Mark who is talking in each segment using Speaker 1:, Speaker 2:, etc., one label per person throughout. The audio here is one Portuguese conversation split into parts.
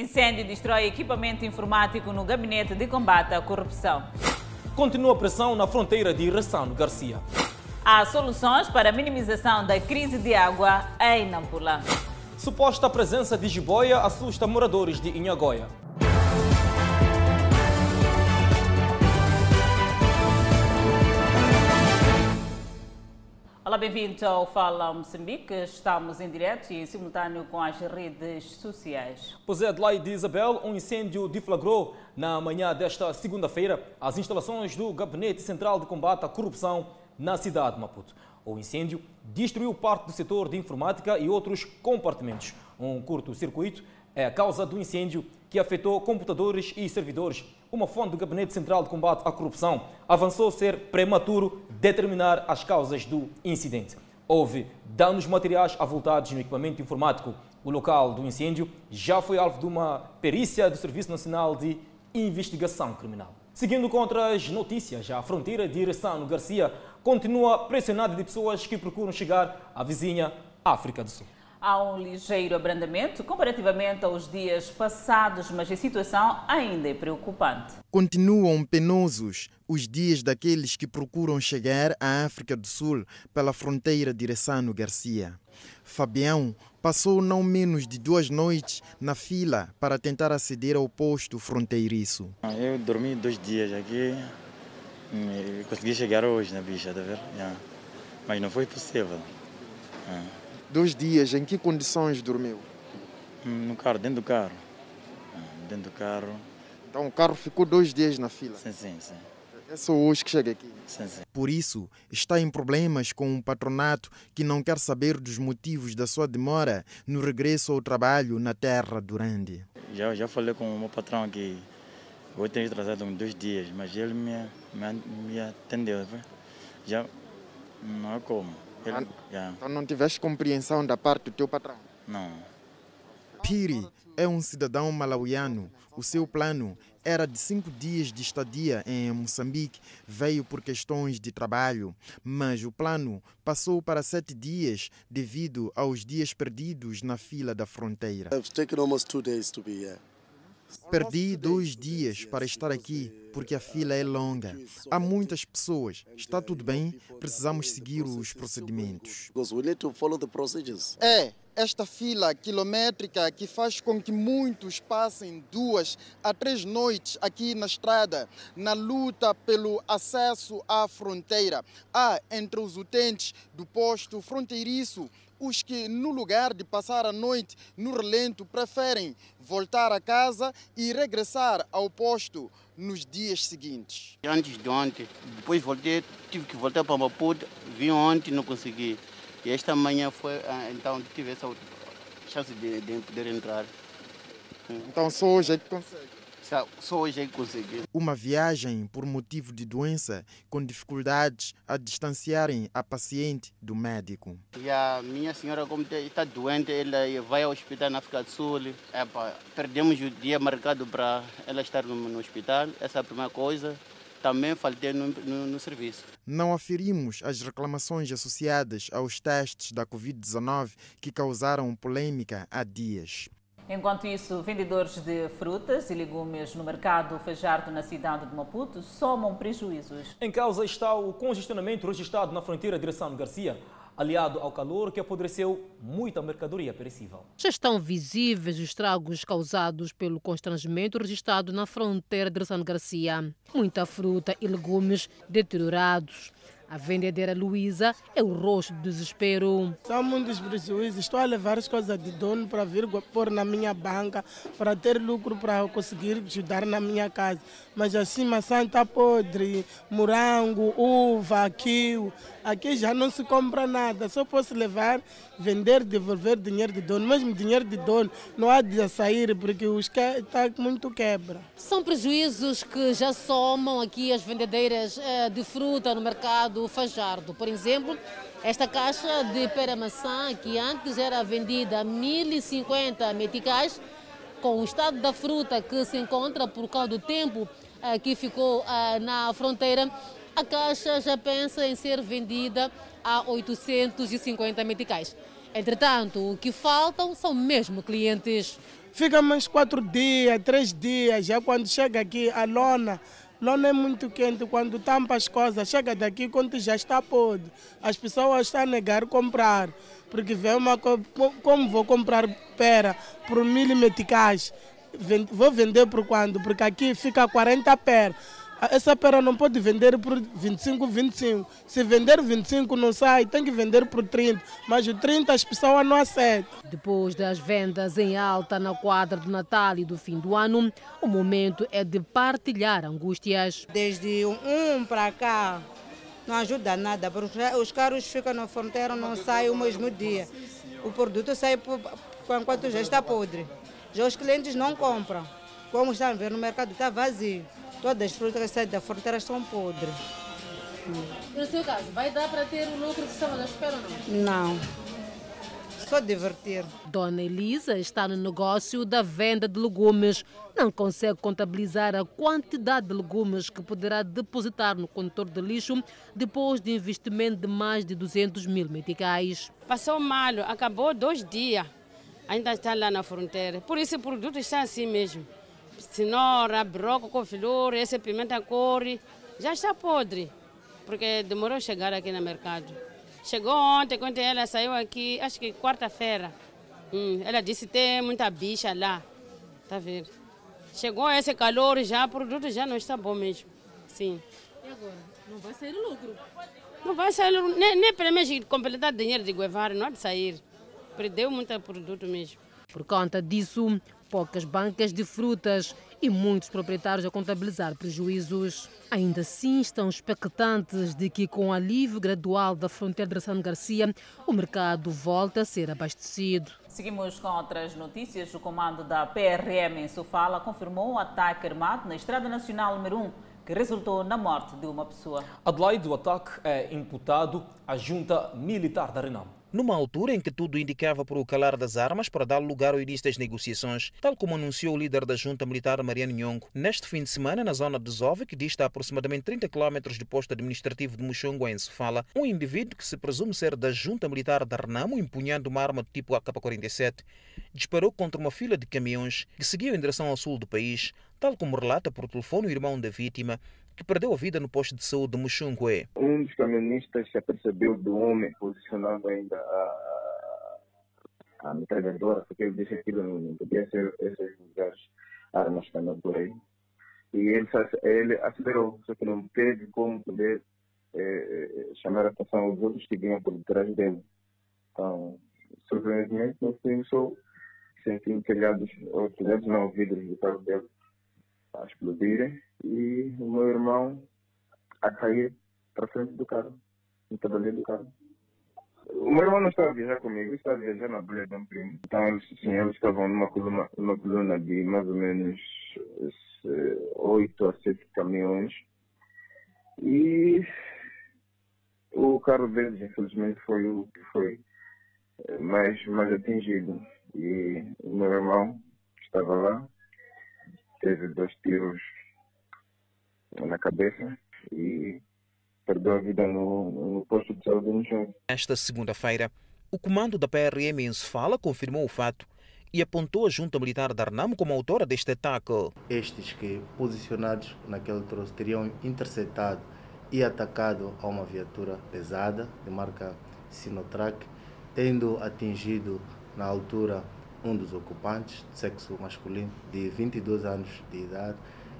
Speaker 1: Incêndio destrói equipamento informático no gabinete de combate à corrupção.
Speaker 2: Continua a pressão na fronteira de Ressano Garcia.
Speaker 1: Há soluções para a minimização da crise de água em Nampula.
Speaker 2: Suposta presença de jiboia assusta moradores de Inhagoia.
Speaker 1: Olá, bem-vindo ao Fala Moçambique. Estamos em direto e em simultâneo com as redes sociais.
Speaker 2: Pois é, Adelaide Isabel, um incêndio deflagrou na manhã desta segunda-feira as instalações do Gabinete Central de Combate à Corrupção na cidade de Maputo. O incêndio destruiu parte do setor de informática e outros compartimentos. Um curto-circuito é a causa do incêndio que afetou computadores e servidores. Uma fonte do Gabinete Central de Combate à Corrupção avançou ser prematuro determinar as causas do incidente. Houve danos materiais avultados no equipamento informático. O local do incêndio já foi alvo de uma perícia do Serviço Nacional de Investigação Criminal. Seguindo contra as notícias, a fronteira de Ressano Garcia continua pressionada de pessoas que procuram chegar à vizinha África do Sul.
Speaker 1: Há um ligeiro abrandamento comparativamente aos dias passados, mas a situação ainda é preocupante.
Speaker 3: Continuam penosos os dias daqueles que procuram chegar à África do Sul pela fronteira de Ressano Garcia. Fabião passou não menos de duas noites na fila para tentar aceder ao posto fronteiriço.
Speaker 4: Eu dormi dois dias aqui e consegui chegar hoje na bicha, tá vendo? Yeah. Mas não foi possível. Yeah.
Speaker 3: Dois dias, em que condições dormiu?
Speaker 4: No carro, dentro do carro. Dentro do carro.
Speaker 3: Então o carro ficou dois dias na fila?
Speaker 4: Sim, sim, sim.
Speaker 3: É só hoje que chega aqui?
Speaker 4: Sim, sim.
Speaker 3: Por isso, está em problemas com o patronato que não quer saber dos motivos da sua demora no regresso ao trabalho na terra durante.
Speaker 4: Já, já falei com o meu patrão que vou ter atrasado uns dois dias, mas ele me, me, me atendeu. Já não é como.
Speaker 3: Ele, yeah. Então não tiveste compreensão da parte do teu patrão?
Speaker 4: Não.
Speaker 3: Piri é um cidadão malauiano. O seu plano era de cinco dias de estadia em Moçambique. Veio por questões de trabalho, mas o plano passou para sete dias devido aos dias perdidos na fila da fronteira.
Speaker 5: It's taken almost two days to be here.
Speaker 3: Perdi dois dias para estar aqui porque a fila é longa. Há muitas pessoas. Está tudo bem? Precisamos seguir os procedimentos. É, esta fila quilométrica que faz com que muitos passem duas a três noites aqui na estrada, na luta pelo acesso à fronteira. Há entre os utentes do posto fronteiriço os que, no lugar de passar a noite no relento, preferem voltar a casa e regressar ao posto nos dias seguintes.
Speaker 6: Antes de ontem, depois voltei, tive que voltar para Maputo, vim ontem, não consegui. E esta manhã foi, ah, então tive essa chance de, de poder entrar.
Speaker 3: Então só hoje é que consegue?
Speaker 6: Só hoje é.
Speaker 3: Uma viagem por motivo de doença com dificuldades a distanciarem a paciente do médico.
Speaker 6: E a minha senhora, como está doente, ela vai ao hospital na África do Sul. Epa, perdemos o dia marcado para ela estar no, no hospital. Essa é a primeira coisa também faltei no, no, no, serviço.
Speaker 3: Não aferimos as reclamações associadas aos testes da Covid-19 que causaram polêmica há dias.
Speaker 1: Enquanto isso, vendedores de frutas e legumes no mercado Fajardo, na cidade de Maputo, somam prejuízos.
Speaker 2: Em causa está o congestionamento registrado na fronteira de Direção Garcia, aliado ao calor que apodreceu muita mercadoria perecível.
Speaker 7: Já estão visíveis os estragos causados pelo constrangimento registrado na fronteira de Direção Garcia. Muita fruta e legumes deteriorados a vendedora Luísa é o rosto do desespero.
Speaker 8: São muitos prejuízos. Estou a levar as coisas de dono para vir pôr na minha banca, para ter lucro para conseguir ajudar na minha casa. Mas assim, maçã está podre, morango, uva, quio. Aqui já não se compra nada. Só posso levar, vender, devolver dinheiro de dono. Mesmo dinheiro de dono não há de sair porque está muito quebra.
Speaker 7: São prejuízos que já somam aqui as vendedeiras eh, de fruta no mercado do Fajardo. Por exemplo, esta caixa de pera-maçã, que antes era vendida a 1.050 meticais, com o estado da fruta que se encontra por causa do tempo eh, que ficou eh, na fronteira, a caixa já pensa em ser vendida a 850 meticais. Entretanto, o que faltam são mesmo clientes.
Speaker 8: Fica mais quatro dias, três dias, já quando chega aqui a lona, lona é muito quente, quando tampa as coisas, chega daqui quando já está podre. As pessoas estão a negar comprar, porque vê uma como vou comprar pera por mil meticais, vou vender por quando? Porque aqui fica 40 pera. Essa pera não pode vender por 25, 25. Se vender 25 não sai, tem que vender por 30. Mas o 30 as pessoas não aceitam.
Speaker 7: Depois das vendas em alta na quadra do Natal e do fim do ano, o momento é de partilhar angústias.
Speaker 9: Desde um para cá, não ajuda nada, porque os carros ficam na fronteira, não saem o mesmo dia. O produto sai por, enquanto já está podre. Já os clientes não compram. Como estão a ver no mercado, está vazio. Todas as frutas que saem da fronteira estão podres.
Speaker 7: No seu caso, vai dar para ter o lucro que estava à espera ou não?
Speaker 9: Não. Só divertir.
Speaker 7: Dona Elisa está no negócio da venda de legumes. Não consegue contabilizar a quantidade de legumes que poderá depositar no condutor de lixo depois de investimento de mais de 200 mil meticais.
Speaker 10: Passou mal, acabou dois dias. Ainda está lá na fronteira. Por isso o produto está assim mesmo cenoura, broco, couve-flor, esse pimenta core, já está podre, porque demorou a chegar aqui no mercado. Chegou ontem, quando ela saiu aqui, acho que quarta-feira. Hum, ela disse que tem muita bicha lá, tá vendo? Chegou esse calor já, o produto já não está bom mesmo, sim.
Speaker 7: E agora? Não vai sair lucro?
Speaker 10: Não vai sair, nem, nem pelo menos completar dinheiro de Guevara, não há de sair. Perdeu muito produto mesmo.
Speaker 7: Por conta disso, poucas bancas de frutas e muitos proprietários a contabilizar prejuízos. Ainda assim, estão expectantes de que, com o alívio gradual da fronteira de São Garcia, o mercado volte a ser abastecido.
Speaker 1: Seguimos com outras notícias. O comando da PRM em Sofala confirmou um ataque armado na Estrada Nacional número 1, que resultou na morte de uma pessoa.
Speaker 2: Adelaide, o ataque é imputado à junta militar da Renamo
Speaker 11: numa altura em que tudo indicava para o calar das armas para dar lugar ao início das negociações, tal como anunciou o líder da junta militar Mariano Nhongo. Neste fim de semana, na zona de Zove, que dista aproximadamente 30 km do posto administrativo de Muxongo, em Sofala, um indivíduo que se presume ser da junta militar da Renamo, empunhando uma arma do tipo AK-47, disparou contra uma fila de caminhões que seguiam em direção ao sul do país, tal como relata por telefone o irmão da vítima, que perdeu a vida no posto de saúde de Muxungue.
Speaker 12: Um dos camionistas se apercebeu do homem posicionando ainda a, a metralhadora, porque ele disse que não podia ser esses lugares armas que andam por aí. E ele, ele acelerou, só que não teve como poder eh, chamar a atenção aos outros que vinham por detrás dele. Então, surpreendentemente, no fim, só senti telhados, ou telhados não, vidros do carro dele a explodirem e o meu irmão a cair para frente do carro, no tabuleiro do carro. O meu irmão não estava a viajar comigo, estava a viajar na bolha de um primo. Então, eles, sim, eles estavam numa coluna, numa coluna de mais ou menos oito a sete caminhões. E o carro deles, infelizmente, foi o que foi eh, mais, mais atingido. E o meu irmão estava lá, teve dois tiros na cabeça e perdeu a vida no, no posto de saúde no chão.
Speaker 11: Esta segunda-feira, o comando da PRM em Sofala confirmou o fato e apontou a junta militar da Arnamo como autora deste ataque.
Speaker 13: Estes que, posicionados naquele troço, teriam interceptado e atacado a uma viatura pesada de marca Sinotrack, tendo atingido na altura um dos ocupantes, de sexo masculino, de 22 anos de idade,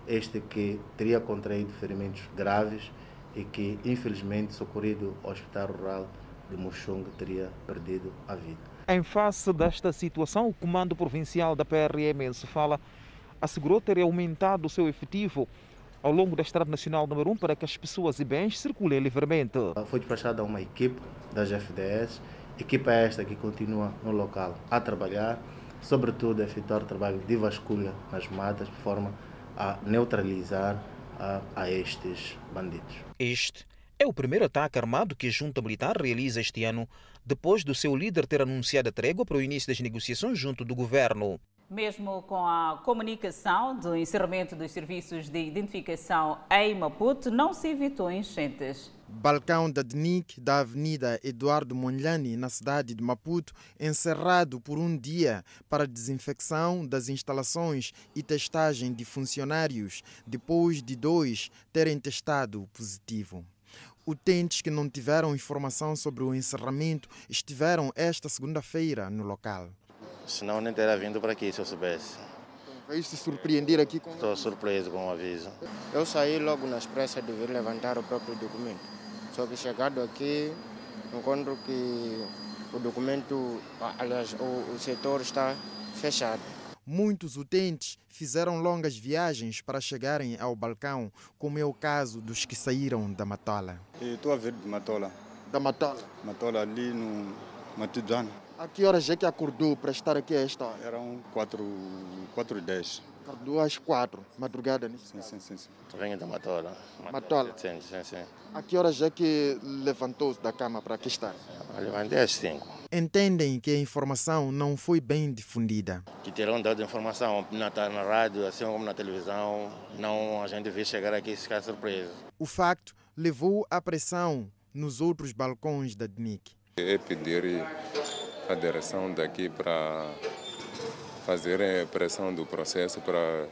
Speaker 13: este que teria contraído ferimentos graves e que, infelizmente, socorrido ao Hospital Rural de Muxung, teria perdido a vida.
Speaker 11: Em face desta situação, o Comando Provincial da PRM em Sofala assegurou ter aumentado o seu efetivo ao longo da Estrada Nacional número 1 para que as pessoas e bens circulem livremente.
Speaker 13: Foi despachada uma equipe das FDS Equipa esta que continua no local a trabalhar, sobretudo a efetuar trabalho de vasculha nas matas, de forma a neutralizar a, a estes bandidos.
Speaker 11: Este é o primeiro ataque armado que a junta militar realiza este ano, depois do seu líder ter anunciado a trégua para o início das negociações junto do governo.
Speaker 1: Mesmo com a comunicação do encerramento dos serviços de identificação em Maputo, não se evitou enchentes.
Speaker 3: Balcão da DNIC da Avenida Eduardo Monlani, na cidade de Maputo, encerrado por um dia para desinfecção das instalações e testagem de funcionários, depois de dois terem testado positivo. Utentes que não tiveram informação sobre o encerramento estiveram esta segunda-feira no local.
Speaker 14: Senão nem teria vindo para aqui se eu soubesse.
Speaker 3: Veio se surpreender aqui com.
Speaker 14: Estou surpreso com o aviso.
Speaker 6: Eu saí logo nas pressas de vir levantar o próprio documento. Só que chegado aqui, encontro que o documento, aliás, o, o setor está fechado.
Speaker 3: Muitos utentes fizeram longas viagens para chegarem ao balcão, como é o caso dos que saíram da Matola.
Speaker 15: Estou a vir de Matola.
Speaker 3: Da Matola?
Speaker 15: Matola, ali no Matidano.
Speaker 3: A que horas é que acordou para estar aqui a esta hora?
Speaker 15: Eram 4, 4 e 10.
Speaker 3: Acordou às 4, madrugada, né?
Speaker 15: Sim, sim, sim. sim.
Speaker 14: Venho da Matola.
Speaker 3: Matola?
Speaker 14: Sim, sim, sim.
Speaker 3: A que horas é que levantou-se da cama para aqui estar?
Speaker 14: Levantei às 5
Speaker 3: entendem que a informação não foi bem difundida.
Speaker 14: Que terão dado informação na, na rádio, assim como na televisão, não a gente vê chegar aqui e ficar surpreso.
Speaker 3: O facto levou à pressão nos outros balcões da DNIC.
Speaker 16: É pedir a direção daqui para fazer a pressão do processo para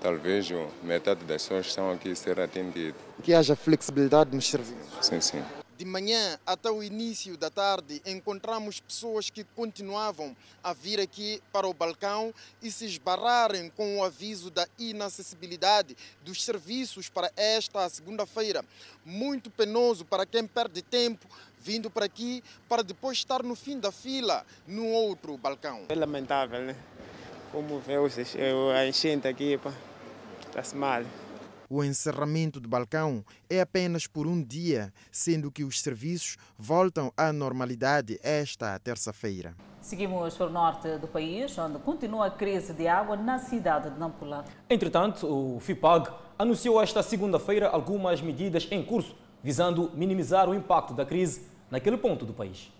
Speaker 16: talvez metade das pessoas que estão aqui ser atendidas.
Speaker 3: Que haja flexibilidade nos serviços.
Speaker 16: Sim, sim.
Speaker 3: De manhã até o início da tarde, encontramos pessoas que continuavam a vir aqui para o balcão e se esbarrarem com o aviso da inacessibilidade dos serviços para esta segunda-feira. Muito penoso para quem perde tempo vindo para aqui para depois estar no fim da fila no outro balcão.
Speaker 17: É lamentável, né? Como vê a enchente aqui, está-se mal.
Speaker 3: O encerramento do balcão é apenas por um dia, sendo que os serviços voltam à normalidade esta terça-feira.
Speaker 1: Seguimos para o norte do país, onde continua a crise de água na cidade de Nampula.
Speaker 2: Entretanto, o FIPAG anunciou esta segunda-feira algumas medidas em curso, visando minimizar o impacto da crise naquele ponto do país.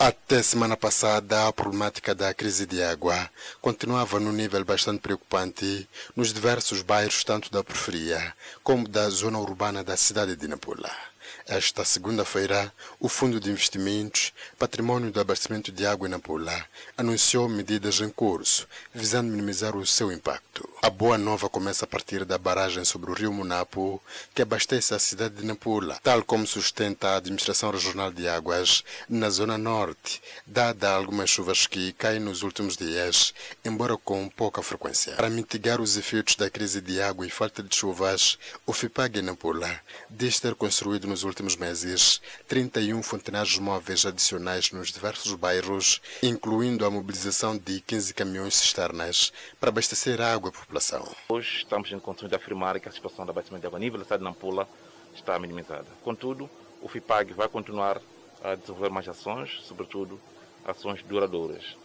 Speaker 18: Até semana passada, a problemática da crise de água continuava num nível bastante preocupante nos diversos bairros, tanto da periferia como da zona urbana da cidade de Nampula. Esta segunda-feira, o Fundo de Investimentos, Patrimônio do Abastecimento de Água em Nampula, anunciou medidas em curso, visando minimizar o seu impacto. A boa nova começa a partir da barragem sobre o rio Munapo, que abastece a cidade de Nampula, tal como sustenta a Administração Regional de Águas na Zona Norte, dada algumas chuvas que caem nos últimos dias, embora com pouca frequência. Para mitigar os efeitos da crise de água e falta de chuvas, o FIPAG em Nampula diz ter construído nos últimos últimos meses 31 fontenários móveis adicionais nos diversos bairros, incluindo a mobilização de 15 caminhões cisternas para abastecer água à população.
Speaker 19: Hoje estamos em condições de afirmar que a situação de abastecimento de água a nível da cidade de Nampula está minimizada. Contudo, o FIPAG vai continuar a desenvolver mais ações, sobretudo ações duradouras,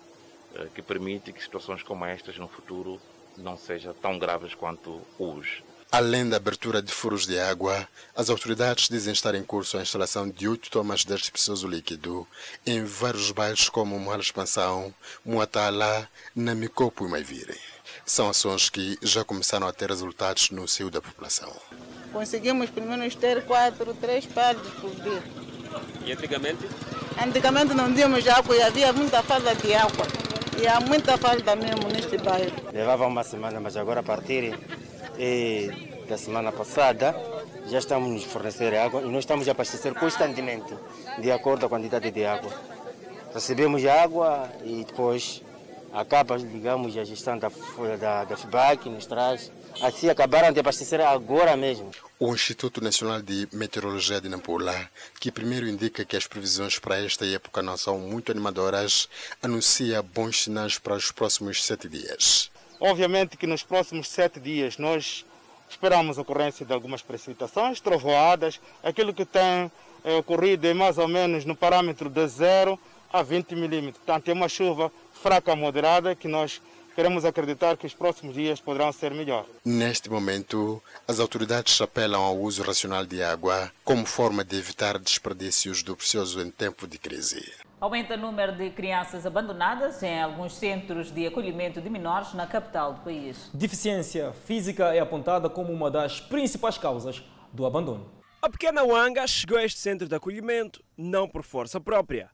Speaker 19: eh, que permitem que situações como estas no futuro não sejam tão graves quanto hoje.
Speaker 18: Além da abertura de furos de água, as autoridades dizem estar em curso a instalação de oito tomas de artificioso líquido em vários bairros como Moala Expansão, Muatala, Namicopo e Maivire. São ações que já começaram a ter resultados no seio da população.
Speaker 20: Conseguimos pelo menos ter quatro, três partes por dia.
Speaker 19: E antigamente?
Speaker 20: Antigamente não tínhamos água e havia muita falta de água. E há muita falta mesmo neste bairro.
Speaker 6: Levava uma semana, mas agora a partir e da semana passada já estamos nos fornecer água e nós estamos a abastecer constantemente de acordo com a quantidade de água. Recebemos água e depois acaba, digamos, a gestão da, da, da FIBAC nos traz. Assim acabaram de abastecer agora mesmo.
Speaker 18: O Instituto Nacional de Meteorologia de Nampula, que primeiro indica que as previsões para esta época não são muito animadoras, anuncia bons sinais para os próximos sete dias.
Speaker 17: Obviamente que nos próximos sete dias nós esperamos a ocorrência de algumas precipitações, trovoadas, aquilo que tem é, ocorrido é mais ou menos no parâmetro de 0 a 20 milímetros. Portanto, é uma chuva fraca moderada que nós queremos acreditar que os próximos dias poderão ser melhor.
Speaker 18: Neste momento, as autoridades apelam ao uso racional de água como forma de evitar desperdícios do precioso em tempo de crise.
Speaker 1: Aumenta o número de crianças abandonadas em alguns centros de acolhimento de menores na capital do país.
Speaker 2: Deficiência física é apontada como uma das principais causas do abandono.
Speaker 21: A pequena Wanga chegou a este centro de acolhimento não por força própria,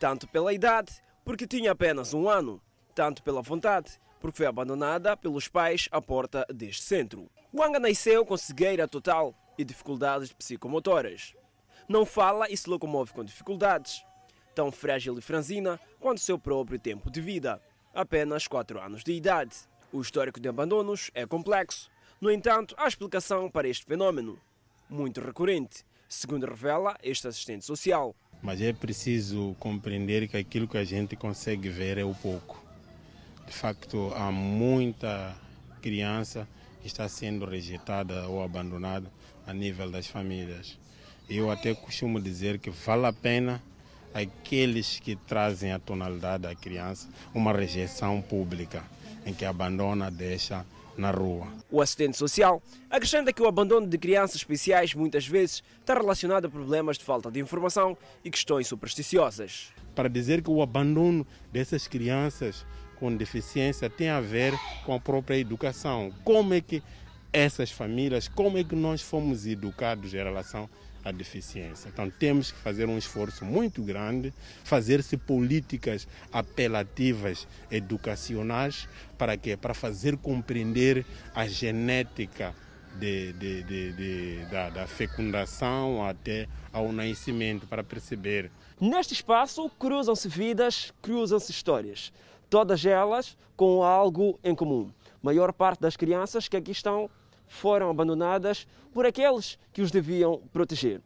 Speaker 21: tanto pela idade, porque tinha apenas um ano, tanto pela vontade, porque foi abandonada pelos pais à porta deste centro. Wanga nasceu com cegueira total e dificuldades psicomotoras. Não fala e se locomove com dificuldades, tão frágil e franzina quanto seu próprio tempo de vida, apenas 4 anos de idade. O histórico de abandonos é complexo. No entanto, há explicação para este fenômeno, muito recorrente, segundo revela este assistente social.
Speaker 22: Mas é preciso compreender que aquilo que a gente consegue ver é o pouco. De facto, há muita criança que está sendo rejeitada ou abandonada a nível das famílias. Eu até costumo dizer que vale a pena aqueles que trazem a tonalidade da criança uma rejeição pública, em que abandona, deixa na rua.
Speaker 21: O assistente social acrescenta que o abandono de crianças especiais muitas vezes está relacionado a problemas de falta de informação e questões supersticiosas.
Speaker 22: Para dizer que o abandono dessas crianças com deficiência tem a ver com a própria educação. Como é que essas famílias, como é que nós fomos educados em relação à deficiência. Então temos que fazer um esforço muito grande, fazer-se políticas apelativas educacionais para quê? Para fazer compreender a genética de, de, de, da, da fecundação até ao nascimento, para perceber.
Speaker 21: Neste espaço cruzam-se vidas, cruzam-se histórias, todas elas com algo em comum. A maior parte das crianças que aqui estão foram abandonadas por aqueles que os deviam proteger.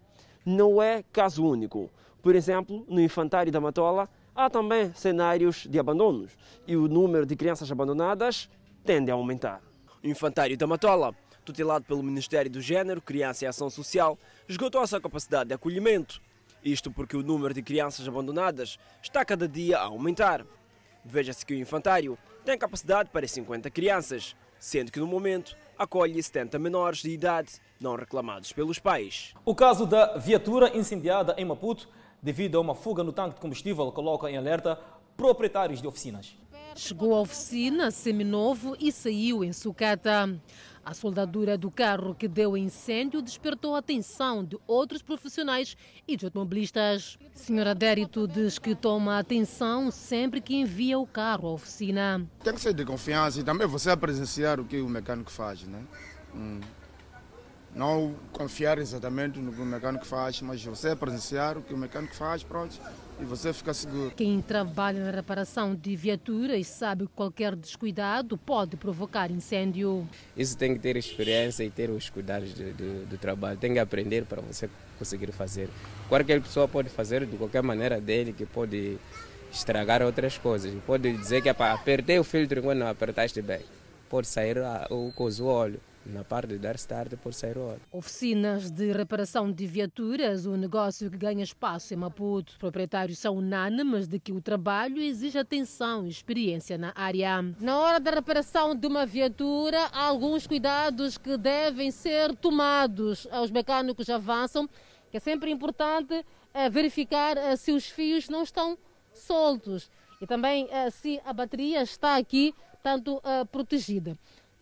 Speaker 21: Não é caso único. Por exemplo, no infantário da Matola há também cenários de abandonos e o número de crianças abandonadas tende a aumentar. O infantário da Matola, tutelado pelo Ministério do Gênero, Criança e Ação Social, esgotou a sua capacidade de acolhimento. Isto porque o número de crianças abandonadas está cada dia a aumentar. Veja-se que o infantário tem capacidade para 50 crianças, sendo que no momento acolhe 70 menores de idade não reclamados pelos pais.
Speaker 2: O caso da viatura incendiada em Maputo, devido a uma fuga no tanque de combustível, coloca em alerta proprietários de oficinas.
Speaker 7: Chegou à oficina seminovo e saiu em sucata. A soldadura do carro que deu incêndio despertou a atenção de outros profissionais e de automobilistas. Senhora Dérito diz que toma atenção sempre que envia o carro à oficina.
Speaker 23: Tem que ser de confiança e também você a presenciar o que o mecânico faz, né? Hum. Não confiar exatamente no que o mecânico faz, mas você presenciar o que o mecânico faz, pronto, e você fica seguro.
Speaker 7: Quem trabalha na reparação de viaturas sabe que qualquer descuidado pode provocar incêndio.
Speaker 24: Isso tem que ter experiência e ter os cuidados do, do, do trabalho. Tem que aprender para você conseguir fazer. Qualquer pessoa pode fazer de qualquer maneira dele, que pode estragar outras coisas. Pode dizer que é para apertei o filtro quando não apertaste bem. Pode sair o coisa, o óleo na parte de dar start por sair óleo.
Speaker 7: Oficinas de reparação de viaturas, um negócio que ganha espaço em Maputo. Os proprietários são unânimes de que o trabalho exige atenção e experiência na área. Na hora da reparação de uma viatura, há alguns cuidados que devem ser tomados. Os mecânicos avançam que é sempre importante verificar se os fios não estão soltos e também se a bateria está aqui tanto protegida.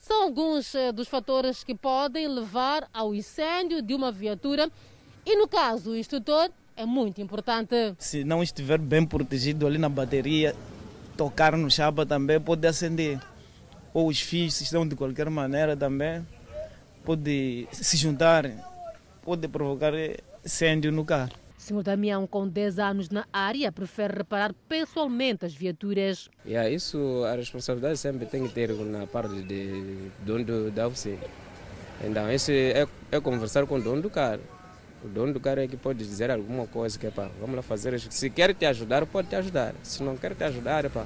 Speaker 7: São alguns dos fatores que podem levar ao incêndio de uma viatura e, no caso, o instrutor é muito importante.
Speaker 25: Se não estiver bem protegido ali na bateria, tocar no chapa também pode acender. Ou os fios, se estão de qualquer maneira também, pode se juntar, pode provocar incêndio no carro.
Speaker 7: Senhor Damião, com 10 anos na área, prefere reparar pessoalmente as viaturas.
Speaker 24: Yeah, isso, a responsabilidade sempre tem que ter na parte de dono da oficina. Então, isso é, é conversar com o dono do carro. O dono do carro é que pode dizer alguma coisa que, pá, vamos lá fazer isso. Se quer te ajudar, pode te ajudar. Se não quer te ajudar, pá,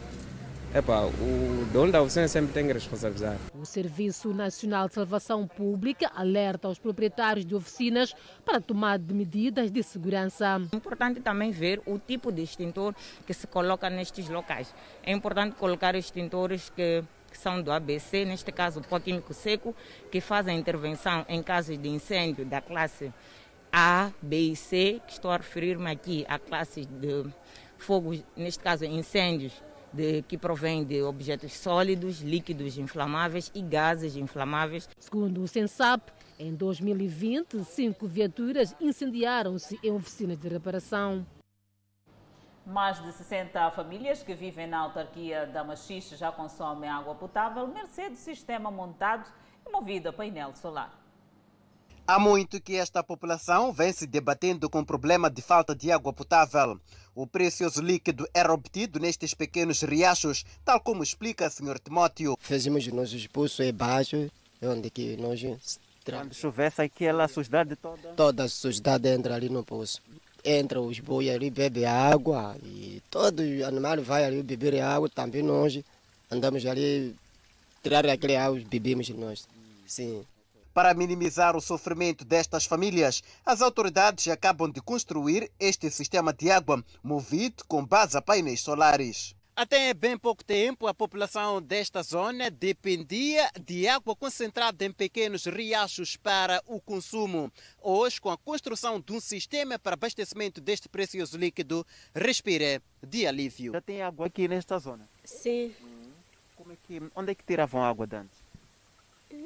Speaker 24: Epa, o dono da oficina sempre tem que responsabilizar.
Speaker 7: O Serviço Nacional de Salvação Pública alerta aos proprietários de oficinas para tomar de medidas de segurança.
Speaker 26: É importante também ver o tipo de extintor que se coloca nestes locais. É importante colocar extintores que que são do ABC, neste caso pó químico seco, que fazem intervenção em casos de incêndio da classe A, B e C, que estou a referir-me aqui à classe de fogo, neste caso incêndios de, que provém de objetos sólidos, líquidos inflamáveis e gases inflamáveis.
Speaker 7: Segundo o Sensap, Em 2020, cinco viaturas incendiaram-se em oficinas de reparação.
Speaker 1: Mais de 60 famílias que vivem na autarquia da Machixe já consomem água potável, mercê do sistema montado e movido a painel solar.
Speaker 27: Há muito que esta população vem se debatendo com o problema de falta de água potável. O precioso líquido era obtido nestes pequenos riachos, tal como explica o Sr. Timóteo.
Speaker 28: Fizemos o nosso expulso é baixo, onde que nós...
Speaker 29: Quando chovesse aquela sujidade toda?
Speaker 28: Toda a sujidade entra ali no poço. Entra os bois ali, bebe água e todo animal vai ali beber água. Também nós andamos ali, tirar aquele água, bebemos nós. Sim.
Speaker 27: Para minimizar o sofrimento destas famílias, as autoridades acabam de construir este sistema de água movido com base a painéis solares. Até bem pouco tempo, a população desta zona dependia de água concentrada em pequenos riachos para o consumo. Hoje, com a construção de um sistema para abastecimento deste precioso líquido, respira de alívio.
Speaker 29: Já tem água aqui nesta zona?
Speaker 30: Sim.
Speaker 29: Como é que, onde é que tiravam água de antes?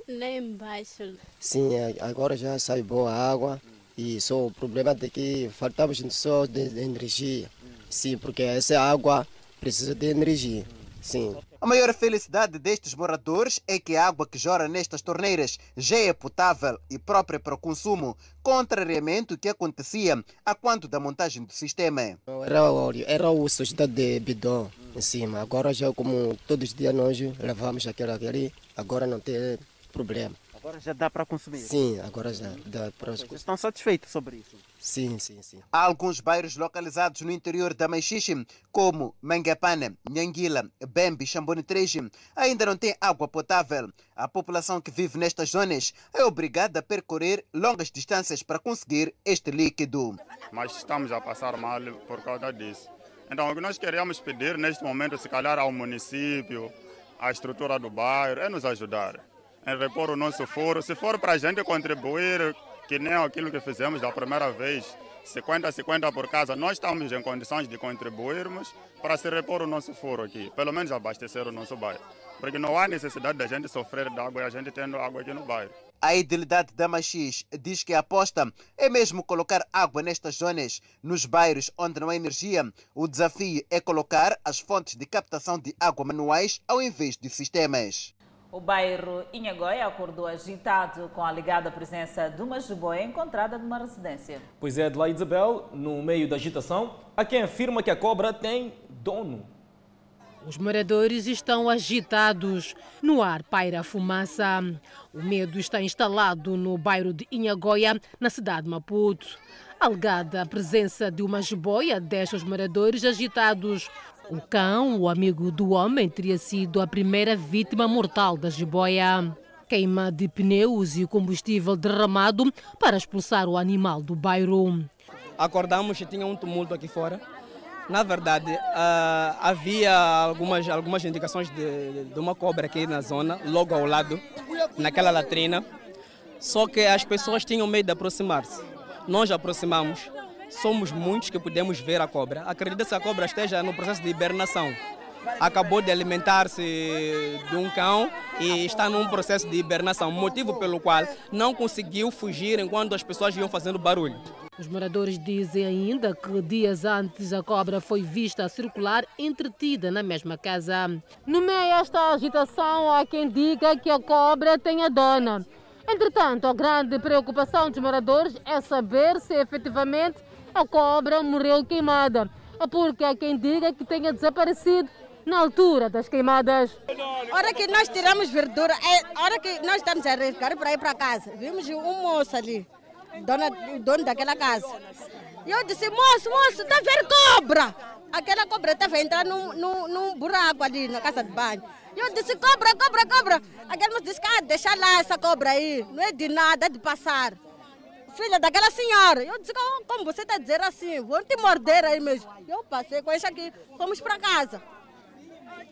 Speaker 30: Lá embaixo.
Speaker 28: Sim, agora já sai boa água. E só o problema é que faltamos só de, de energia. Sim, porque essa água precisa de energia. Sim.
Speaker 27: A maior felicidade destes moradores é que a água que jorra nestas torneiras já é potável e própria para o consumo, contrariamente ao que acontecia a quando da montagem do sistema.
Speaker 28: Era óleo, era o sociedade de bidon em cima. Agora já como todos os dias nós levamos aquele ali, agora não tem problema.
Speaker 29: Agora já dá para consumir?
Speaker 28: Sim, agora já dá para consumir.
Speaker 29: Estão satisfeitos sobre isso?
Speaker 28: Sim, sim, sim.
Speaker 27: Há alguns bairros localizados no interior da Maixixe, como Mangapane, Nhanguila, Bembe e Xambonitreje, ainda não têm água potável. A população que vive nestas zonas é obrigada a percorrer longas distâncias para conseguir este líquido.
Speaker 31: Mas estamos a passar mal por causa disso. Então, o que nós queremos pedir neste momento, se calhar ao município, à estrutura do bairro, é nos ajudar em repor o nosso foro. Se for para a gente contribuir, que nem aquilo que fizemos da primeira vez, 50 50 por casa, nós estamos em condições de contribuirmos para se repor o nosso foro aqui, pelo menos abastecer o nosso bairro. Porque não há necessidade da gente sofrer de água e a gente tendo água aqui no bairro.
Speaker 27: A idilidade da Machis diz que a aposta é mesmo colocar água nestas zonas, nos bairros onde não há energia. O desafio é colocar as fontes de captação de água manuais ao invés de sistemas.
Speaker 1: O bairro Inhagoia acordou agitado com a alegada presença de uma jiboia encontrada numa residência.
Speaker 2: Pois é, Adelaide Isabel, no meio da agitação, há quem afirma que a cobra tem dono.
Speaker 7: Os moradores estão agitados. No ar paira a fumaça. O medo está instalado no bairro de Inhagoia, na cidade de Maputo. Alegada a presença de uma jiboia deixa os moradores agitados. O cão, o amigo do homem, teria sido a primeira vítima mortal da jiboia. Queima de pneus e combustível derramado para expulsar o animal do bairro.
Speaker 32: Acordamos e tinha um tumulto aqui fora. Na verdade, uh, havia algumas, algumas indicações de, de uma cobra aqui na zona, logo ao lado, naquela latrina. Só que as pessoas tinham medo de aproximar-se. Nós aproximamos somos muitos que podemos ver a cobra. Acredita-se que a cobra esteja no processo de hibernação. Acabou de alimentar-se de um cão e está num processo de hibernação, motivo pelo qual não conseguiu fugir enquanto as pessoas iam fazendo barulho.
Speaker 7: Os moradores dizem ainda que dias antes a cobra foi vista a circular entretida na mesma casa. No meio desta agitação, há quem diga que a cobra tem a dona. Entretanto, a grande preocupação dos moradores é saber se efetivamente a cobra morreu queimada, porque há quem diga que tenha desaparecido na altura das queimadas.
Speaker 33: Hora que nós tiramos verdura, é hora que nós estamos a arriscar para ir para casa, vimos um moço ali, dona, dono daquela casa. E eu disse, moço, moço, está a ver cobra? Aquela cobra estava entrando num, num, num buraco ali na casa de banho. E eu disse, cobra, cobra, cobra. Aquele moço disse, ah, deixa lá essa cobra aí, não é de nada, é de passar filha daquela senhora. Eu disse, como você está a dizer assim? Vou te morder aí mesmo. Eu passei com isso aqui, fomos para casa.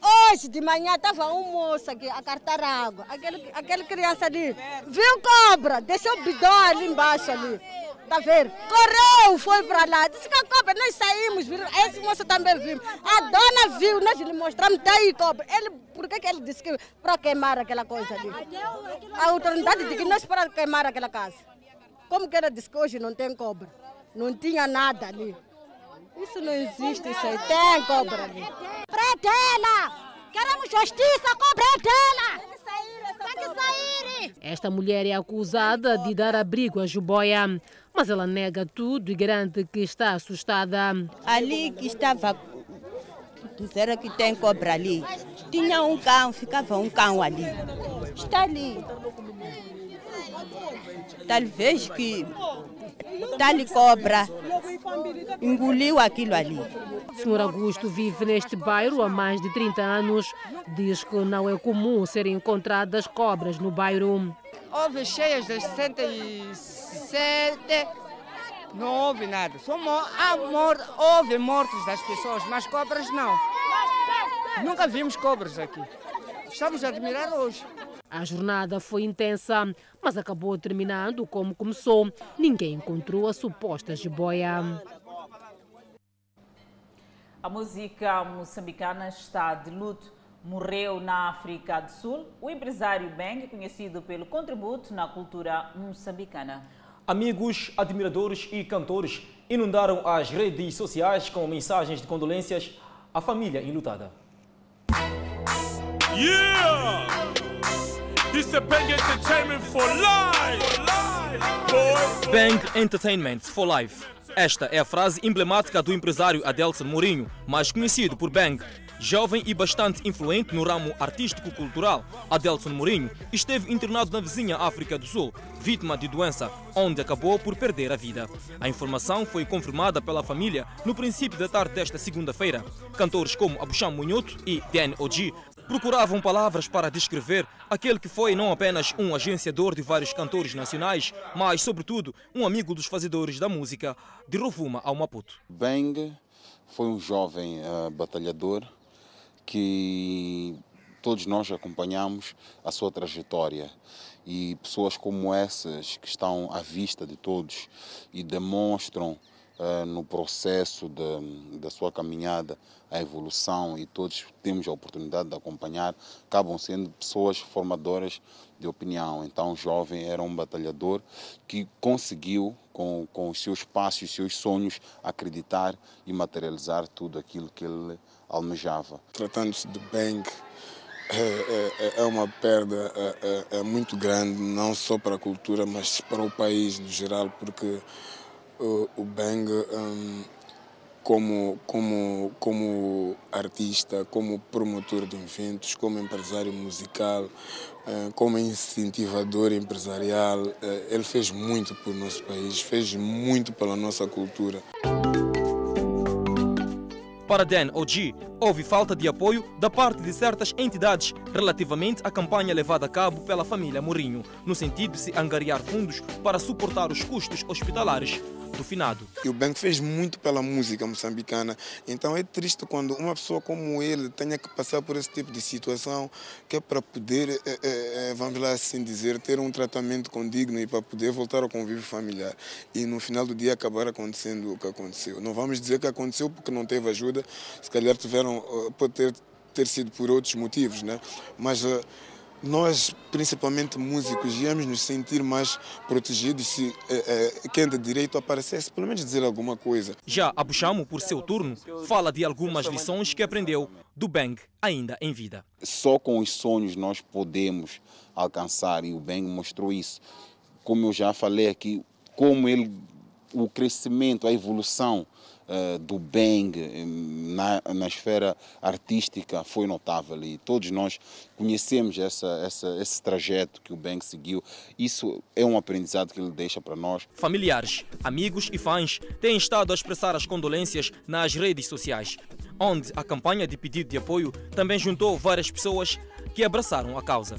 Speaker 33: Hoje de manhã estava um moço aqui a cartar água. Aquele, aquele criança ali viu cobra, deixou o bidão ali embaixo ali. tá vendo? Correu, foi para lá. Disse que a cobra, nós saímos, viram? esse moço também viu. A dona viu, nós lhe mostramos, tá aí cobra. Ele, por que, que ele disse que para queimar aquela coisa ali? A autoridade disse que nós para queimar aquela casa. Como que ela disse que hoje não tem cobra? Não tinha nada ali. Isso não existe, isso aí. Tem cobra ali.
Speaker 34: Cobra dela! Queremos justiça, cobra dela! Tem que sair!
Speaker 7: Esta mulher é acusada de dar abrigo à Juboia, mas ela nega tudo e garante que está assustada.
Speaker 35: Ali que estava, disseram que tem cobra ali. Tinha um cão, ficava um cão ali. Está ali. Talvez que tal cobra engoliu aquilo ali.
Speaker 7: O senhor Augusto vive neste bairro há mais de 30 anos. Diz que não é comum serem encontradas cobras no bairro.
Speaker 36: Houve cheias de 67, não houve nada. Só há morte, houve mortes das pessoas, mas cobras não. Nunca vimos cobras aqui. Estamos a admirar hoje.
Speaker 7: A jornada foi intensa, mas acabou terminando como começou. Ninguém encontrou a suposta jiboia.
Speaker 1: A música moçambicana está de luto. Morreu na África do Sul o empresário Beng, conhecido pelo contributo na cultura moçambicana.
Speaker 2: Amigos, admiradores e cantores inundaram as redes sociais com mensagens de condolências à família enlutada.
Speaker 37: Yeah! Bang Entertainment for life!
Speaker 2: Bang Entertainment for Life. Esta é a frase emblemática do empresário Adelson Mourinho, mais conhecido por Bang. Jovem e bastante influente no ramo artístico-cultural, Adelson Mourinho esteve internado na vizinha África do Sul, vítima de doença, onde acabou por perder a vida. A informação foi confirmada pela família no princípio da tarde desta segunda-feira. Cantores como Abucham Munhoto e Dan Oji procuravam palavras para descrever aquele que foi não apenas um agenciador de vários cantores nacionais, mas, sobretudo, um amigo dos fazedores da música de Rovuma ao Maputo.
Speaker 38: Bang foi um jovem uh, batalhador que todos nós acompanhamos a sua trajetória e pessoas como essas que estão à vista de todos e demonstram no processo da sua caminhada a evolução e todos temos a oportunidade de acompanhar, acabam sendo pessoas formadoras de opinião. Então, o jovem era um batalhador que conseguiu, com, com os seus passos, os seus sonhos, acreditar e materializar tudo aquilo que ele almejava.
Speaker 39: Tratando-se de Bang, é, é, é, uma perda é, é, muito grande, não só para a cultura, mas para o país no geral, porque o, o Bang um, como, como, como artista, como promotor de eventos, como empresário musical, eh, como incentivador empresarial. Eh, ele fez muito por nosso país, fez muito pela nossa cultura.
Speaker 2: Para Dan OG, houve falta de apoio da parte de certas entidades relativamente à campanha levada a cabo pela família Mourinho, no sentido de se angariar fundos para suportar os custos hospitalares do finado.
Speaker 39: E o Banco fez muito pela música moçambicana, então é triste quando uma pessoa como ele tenha que passar por esse tipo de situação, que é para poder, é, é, vamos lá assim dizer, ter um tratamento condigno e para poder voltar ao convívio familiar. E no final do dia acabar acontecendo o que aconteceu. Não vamos dizer que aconteceu porque não teve ajuda, se calhar tiveram, pode ter, ter sido por outros motivos, né? mas nós, principalmente músicos, íamos nos sentir mais protegidos se é, é, quem de direito aparecesse, pelo menos dizer alguma coisa.
Speaker 2: Já Abuchamo, por seu turno, fala de algumas lições que aprendeu do Bang ainda em vida.
Speaker 38: Só com os sonhos nós podemos alcançar e o Bang mostrou isso. Como eu já falei aqui, como ele, o crescimento, a evolução uh, do Bang na, na esfera artística foi notável e todos nós conhecemos essa, essa, esse trajeto que o Bang seguiu. Isso é um aprendizado que ele deixa para nós.
Speaker 2: Familiares, amigos e fãs têm estado a expressar as condolências nas redes sociais, onde a campanha de pedido de apoio também juntou várias pessoas que abraçaram a causa.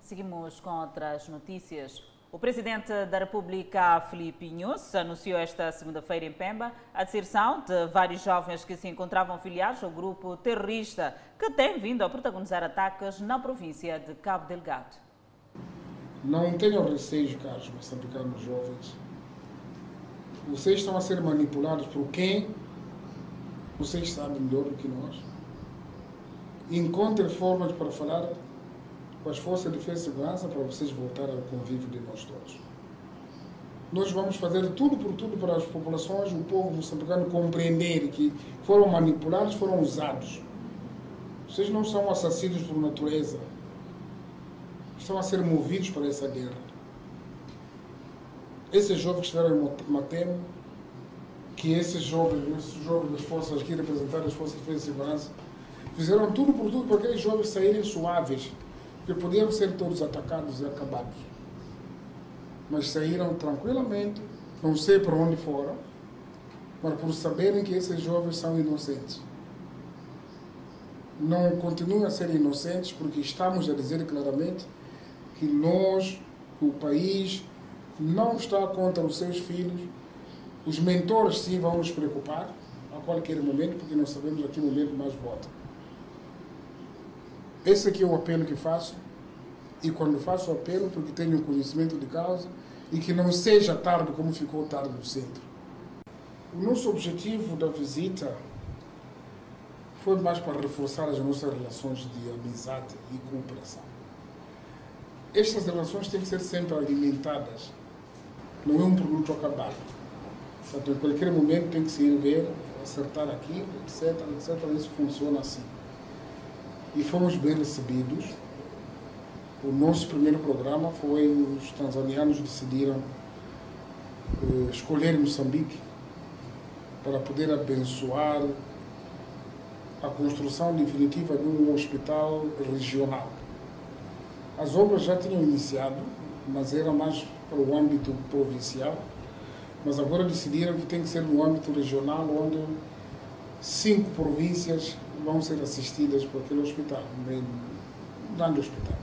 Speaker 1: Seguimos com outras notícias. O presidente da República, Filipe Inhos, anunciou esta segunda-feira em Pemba a deserção de vários jovens que se encontravam filiados ao grupo terrorista que tem vindo a protagonizar ataques na província de Cabo Delgado.
Speaker 40: Não tenham receios, caros moçambicanos jovens. Vocês estão a ser manipulados por quem vocês sabem melhor do que nós. Encontrem formas para falar com as forças de defesa e segurança para vocês voltarem ao convívio de nós todos. Nós vamos fazer tudo por tudo para as populações, o povo moçambicano compreender que foram manipulados, foram usados. Vocês não são assassinos por natureza. Estão a ser movidos para essa guerra. Esses jovens que estiveram em Matemo, que esses jovens, esses jovens das forças aqui representadas das forças de defesa e segurança, fizeram tudo por tudo para aqueles jovens saírem suaves, que podiam ser todos atacados e acabados. Mas saíram tranquilamente, não sei para onde foram, mas por saberem que esses jovens são inocentes. Não continuem a ser inocentes, porque estamos a dizer claramente que nós, o país, não está contra os seus filhos. Os mentores sim vão nos preocupar a qualquer momento, porque nós sabemos a que momento mais vota. Esse aqui é o apelo que faço, e quando faço o apelo, porque tenho conhecimento de causa, e que não seja tarde como ficou tarde no centro. O nosso objetivo da visita foi mais para reforçar as nossas relações de amizade e cooperação. Estas relações têm que ser sempre alimentadas, não é um produto acabado. Portanto, em qualquer momento tem que se ir ver, acertar aqui, etc, etc. Isso funciona assim. E fomos bem recebidos. O nosso primeiro programa foi os tanzanianos decidiram eh, escolher Moçambique para poder abençoar a construção definitiva de um hospital regional. As obras já tinham iniciado, mas era mais para o âmbito provincial, mas agora decidiram que tem que ser no âmbito regional, onde cinco províncias vão ser assistidas por aquele hospital, um grande hospital.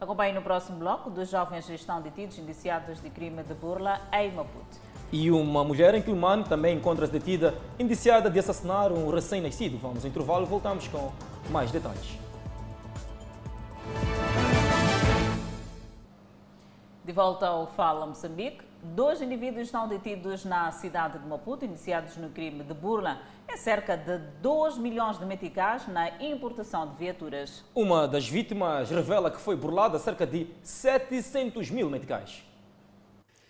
Speaker 1: Acompanhe no próximo bloco. Dois jovens estão detidos indiciados de crime de burla em Maputo.
Speaker 2: E uma mulher em Quilmane também encontra-se detida, indiciada de assassinar um recém-nascido. Vamos ao intervalo e voltamos com mais detalhes.
Speaker 1: De volta ao Fala Moçambique, dois indivíduos estão detidos na cidade de Maputo, iniciados no crime de burla em cerca de 2 milhões de meticais na importação de viaturas.
Speaker 2: Uma das vítimas revela que foi burlada cerca de 700 mil meticais.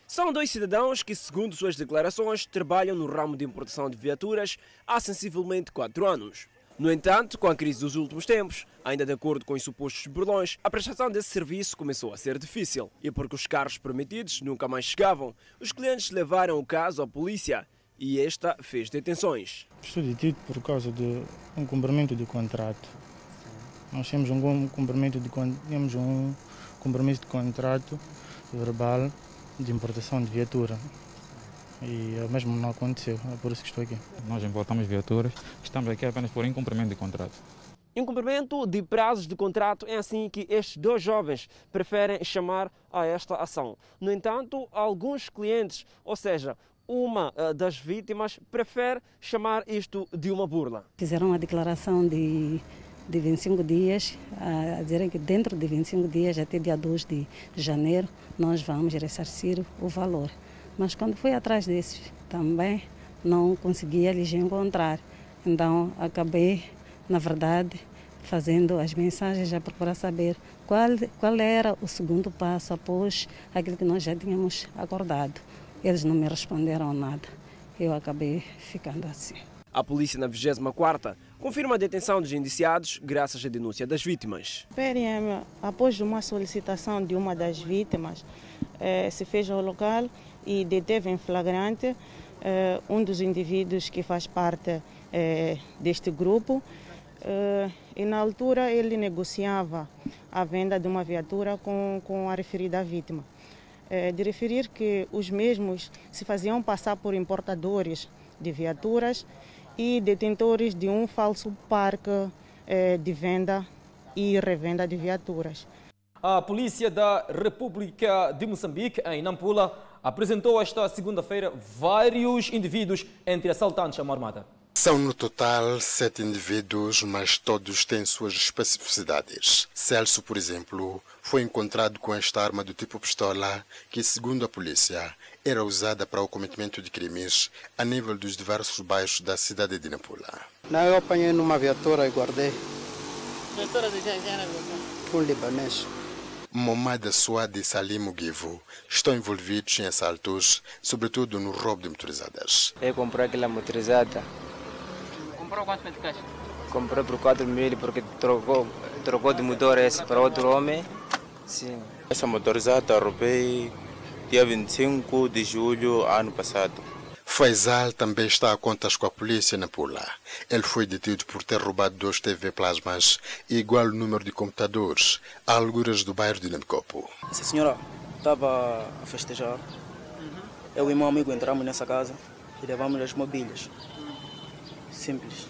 Speaker 21: São dois cidadãos que, segundo suas declarações, trabalham no ramo de importação de viaturas há sensivelmente 4 anos. No entanto, com a crise dos últimos tempos, ainda de acordo com os supostos burlões, a prestação desse serviço começou a ser difícil. E porque os carros permitidos nunca mais chegavam, os clientes levaram o caso à polícia e esta fez detenções.
Speaker 41: Estou detido por causa de um cumprimento de contrato. Nós temos um cumprimento de, temos um compromisso de contrato verbal de importação de viatura e o mesmo não aconteceu, é por isso que estou aqui.
Speaker 42: Nós importamos viaturas, estamos aqui apenas por incumprimento de contrato.
Speaker 21: Incumprimento de prazos de contrato é assim que estes dois jovens preferem chamar a esta ação. No entanto, alguns clientes, ou seja, uma das vítimas, prefere chamar isto de uma burla.
Speaker 43: Fizeram uma declaração de, de 25 dias, a dizerem que dentro de 25 dias, até dia 2 de janeiro, nós vamos ressarcir o valor. Mas quando fui atrás desses também não conseguia lhes encontrar. Então acabei, na verdade, fazendo as mensagens a procurar saber qual, qual era o segundo passo após aquilo que nós já tínhamos acordado. Eles não me responderam nada. Eu acabei ficando assim.
Speaker 21: A polícia na 24ª confirma a detenção dos indiciados graças à denúncia das vítimas.
Speaker 44: PRM, após uma solicitação de uma das vítimas, eh, se fez ao local e deteve em flagrante eh, um dos indivíduos que faz parte eh, deste grupo. Eh, e na altura ele negociava a venda de uma viatura com, com a referida vítima. de referir que os mesmos se faziam passar por importadores de viaturas e detentores de um falso parque de venda e revenda de viaturas.
Speaker 2: A polícia da República de Moçambique, em Nampula, apresentou esta segunda-feira vários indivíduos entre assaltantes à mão armada.
Speaker 18: São no total sete indivíduos, mas todos têm suas especificidades. Celso, por exemplo, foi encontrado com esta arma do tipo pistola, que, segundo a polícia, era usada para o cometimento de crimes a nível dos diversos bairros da cidade de Nampula.
Speaker 45: Não, eu apanhei numa viatura e guardei.
Speaker 46: Viatura de quem? Quem era a viatura?
Speaker 45: Um libanês.
Speaker 18: Momada Suad e Salim Mugivo estão envolvidos em assaltos, sobretudo no roubo de motorizadas.
Speaker 45: Eu comprei aquela motorizada.
Speaker 46: Comprou quanto de caixa?
Speaker 45: Comprei por 4 mil porque trocou, trocou de motor esse para outro homem. Sim.
Speaker 47: Essa motorizada roubei dia 25 de julho ano passado.
Speaker 18: Faisal também está a contas com a polícia na Pula. Ele foi detido por ter roubado dois TV plasmas e igual número de computadores a alguras do bairro de Namcopo.
Speaker 45: Essa senhora estava a festejar. Eu e meu amigo entramos nessa casa e levamos as mobílias. Simples.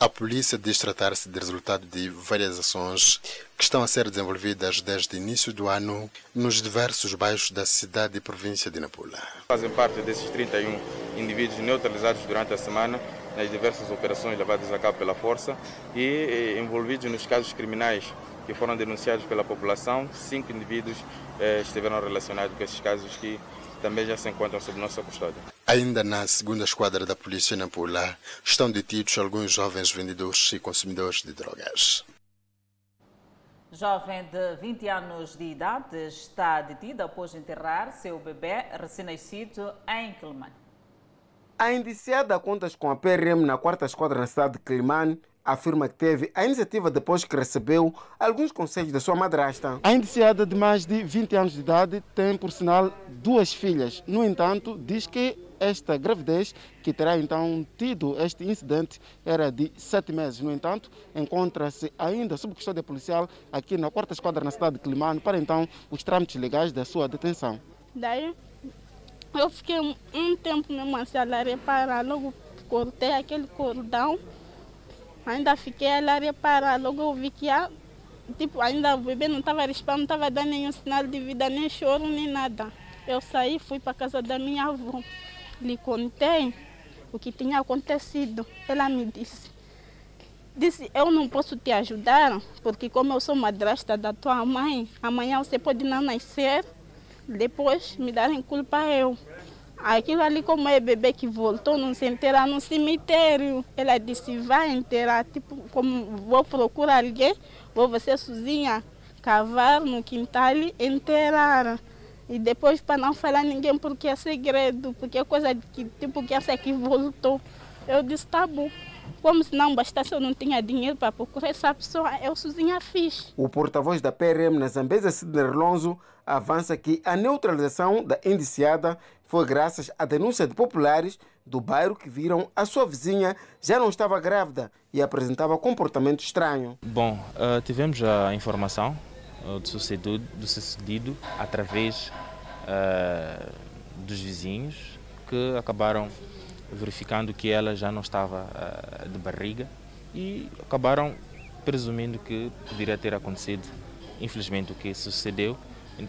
Speaker 18: A polícia diz tratar-se de resultado de várias ações que estão a ser desenvolvidas desde o início do ano nos diversos bairros da cidade e província de Nampula.
Speaker 47: Fazem parte desses 31 indivíduos neutralizados durante a semana nas diversas operações levadas a cabo pela força e envolvidos nos casos criminais que foram denunciados pela população. Cinco indivíduos eh, estiveram relacionados com esses casos que também já se encontram sob nossa custódia.
Speaker 18: Ainda na segunda esquadra da polícia na Pula, estão detidos alguns jovens vendedores e consumidores de drogas.
Speaker 1: Jovem de 20 anos de idade está detida após enterrar seu bebê recém-nascido em Quelimane.
Speaker 48: A indiciada contas com a PRM na quarta esquadra na cidade de Quelimane afirma que teve a iniciativa depois que recebeu alguns conselhos da sua madrasta. A indiciada de mais de 20 anos de idade tem, por sinal, duas filhas. No entanto, diz que esta gravidez, que terá então tido este incidente, era de sete meses. No entanto, encontra-se ainda sob custódia policial aqui na quarta esquadra na cidade de Climane para então os trâmites legais da sua detenção.
Speaker 49: Daí eu fiquei um tempo mesmo assim a reparar, logo cortei aquele cordão ainda fiquei a reparar, logo eu vi que ah, tipo, ainda o bebê não estava respirando, não estava dando nenhum sinal de vida, nem choro, nem nada. Eu saí, fui para a casa da minha avó, lhe contei o que tinha acontecido. Ela me disse, disse, eu não posso te ajudar, porque como eu sou madrasta da tua mãe, amanhã você pode não nascer, depois me darem culpa eu. Aquilo ali, como é bebê que voltou, não se enterrar no cemitério. Ela disse, vai enterrar, tipo, como vou procurar alguém, vou você sozinha cavar no quintal e enterrar. E depois, para não falar ninguém, porque é segredo, porque é coisa que, tipo, que essa aqui voltou. Eu disse, tá bom. Como se não bastasse, eu não tinha dinheiro para procurar essa pessoa, eu sozinha fiz.
Speaker 48: O porta-voz da PRM na Zambesa, Sidney Lonzo, avança que a neutralização da indiciada foi graças à denúncia de populares do bairro que viram a sua vizinha já não estava grávida e apresentava comportamento estranho.
Speaker 50: Bom, uh, tivemos a informação do, sucedido, do sucedido através uh, dos vizinhos que acabaram verificando que ela já não estava de barriga e acabaram presumindo que poderia ter acontecido, infelizmente, o que sucedeu.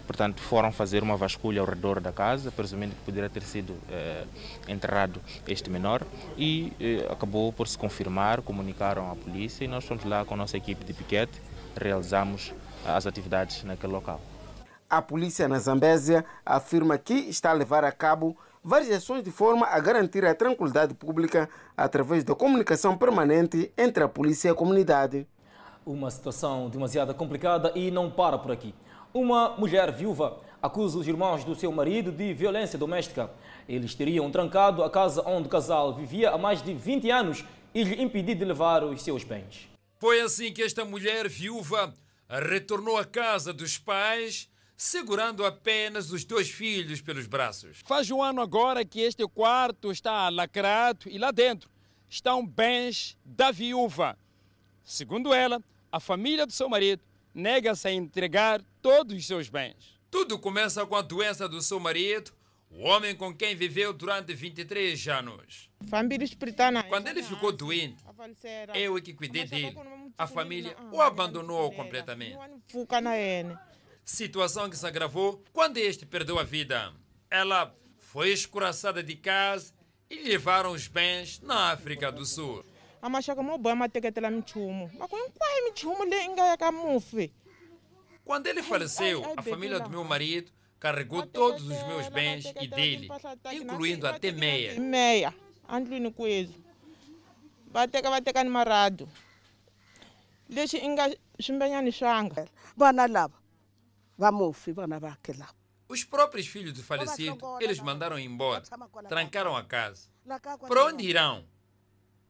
Speaker 50: Portanto foram fazer uma vasculha ao redor da casa, presumindo que poderia ter sido eh, enterrado este menor e acabou por se confirmar, comunicaram à polícia e nós fomos lá com a nossa equipe de piquete, realizamos as atividades naquele local.
Speaker 48: A polícia na Zambésia afirma que está a levar a cabo várias ações de forma a garantir a tranquilidade pública através da comunicação permanente entre a polícia e a comunidade.
Speaker 2: Uma situação demasiado complicada e não para por aqui. Uma mulher viúva acusa os irmãos do seu marido de violência doméstica. Eles teriam trancado a casa onde o casal vivia há mais de 20 anos e lhe impedido de levar os seus bens.
Speaker 51: Foi assim que esta mulher viúva retornou à casa dos pais, segurando apenas os dois filhos pelos braços.
Speaker 52: Faz um ano agora que este quarto está lacrado e lá dentro estão bens da viúva. Segundo ela, a família do seu marido nega-se a entregar todos os seus bens.
Speaker 51: Tudo começa com a doença do seu marido, o homem com quem viveu durante 23 anos. Quando ele ficou doente, eu é que cuidei dele. A família o abandonou completamente. Situação que se agravou quando este perdeu a vida. Ela foi escoraçada de casa e levaram os bens na África do Sul. Quando ele faleceu, a família do meu marido carregou todos os meus bens e dele, incluindo até meia.
Speaker 53: Meia. Va teka va teka ni marado. Leswi i nga swimbenyani swanga.
Speaker 41: Vana lava va mufi vana lava.
Speaker 51: Os próprios filhos do falecido, eles mandaram embora, trancaram a casa. Para onde irão?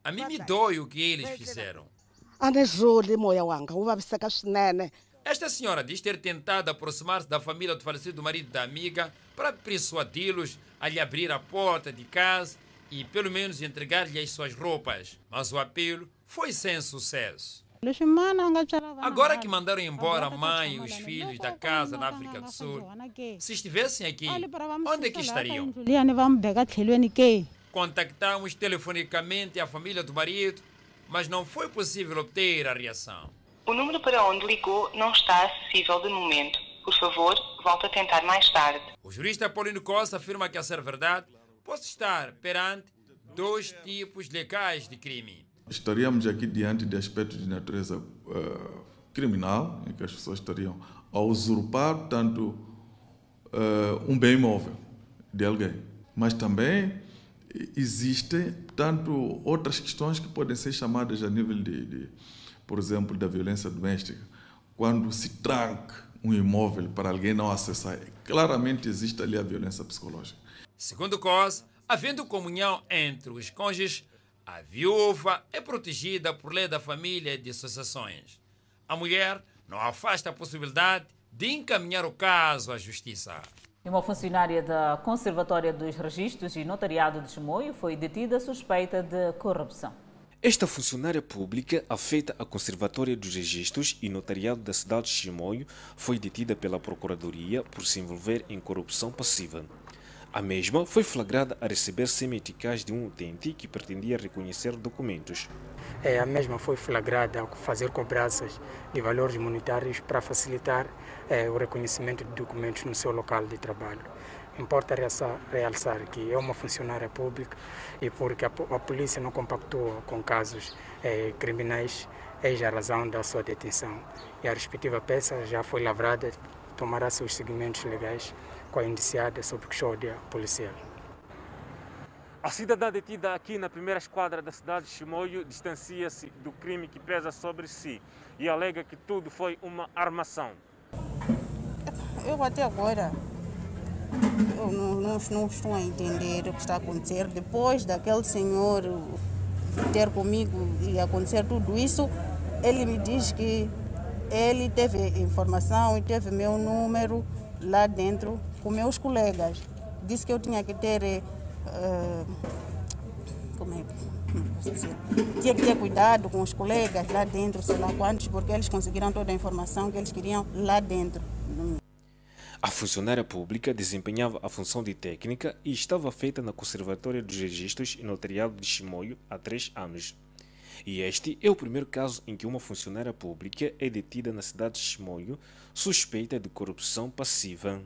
Speaker 51: A mim me dói o que eles fizeram. Esta senhora diz ter tentado aproximar-se da família do falecido marido da amiga para persuadi-los a lhe abrir a porta de casa e pelo menos entregar-lhe as suas roupas. Mas o apelo foi sem sucesso. Agora que mandaram embora a mãe e os filhos da casa na África do Sul, se estivessem aqui, onde é que estariam? Contactamos telefonicamente a família do marido, mas não foi possível obter a reação.
Speaker 54: O número para onde ligou não está acessível de momento. Por favor, volte a tentar mais tarde.
Speaker 51: O jurista Paulino Costa afirma que, a ser verdade, pode estar perante dois tipos legais de crime.
Speaker 55: Estaríamos aqui diante de aspectos de natureza uh, criminal, em que as pessoas estariam a usurpar, portanto, uh, um bem imóvel de alguém. Mas também existem, portanto, outras questões que podem ser chamadas a nível de, de por exemplo, da violência doméstica. Quando se tranca um imóvel para alguém não acessar, claramente existe ali a violência psicológica.
Speaker 51: Segundo COS, havendo comunhão entre os cônjuges, a viúva é protegida por lei da família e de associações. A mulher não afasta a possibilidade de encaminhar o caso à justiça.
Speaker 1: Uma funcionária da Conservatória dos Registros e Notariado de Chimoio foi detida suspeita de corrupção.
Speaker 56: Esta funcionária pública, afeita à Conservatória dos Registros e Notariado da cidade de Chimoio, foi detida pela Procuradoria por se envolver em corrupção passiva. A mesma foi flagrada a receber semi-eticais de um utente que pretendia reconhecer documentos.
Speaker 40: É, a mesma foi flagrada a fazer cobranças de valores monetários para facilitar é, o reconhecimento de documentos no seu local de trabalho. Importa realçar que é uma funcionária pública e porque a, polícia não compactou com casos eh, criminais, eis a razão da sua detenção. E a respectiva peça já foi lavrada, tomará seus seguimentos legais com a indiciada sob custódia policial.
Speaker 57: A cidadã detida aqui na primeira esquadra da cidade de Chimoio distancia-se do crime que pesa sobre si e alega que tudo foi uma armação.
Speaker 53: Eu até agora eu não, não, não estou a entender o que está a acontecer. Depois daquele senhor ter comigo e acontecer tudo isso, ele me diz que ele teve informação e teve meu número lá dentro com meus colegas. Disse que eu tinha que ter. Uh, como é que. Tinha que ter cuidado com os colegas lá dentro, sei lá quantos, porque eles conseguiram toda a informação que eles queriam lá dentro.
Speaker 56: A funcionária pública desempenhava a função de técnica e estava feita na Conservatória dos Registros e Notariado de Chimoio há três anos. E este é o primeiro caso em que uma funcionária pública é detida na cidade de Chimoio suspeita de corrupção passiva.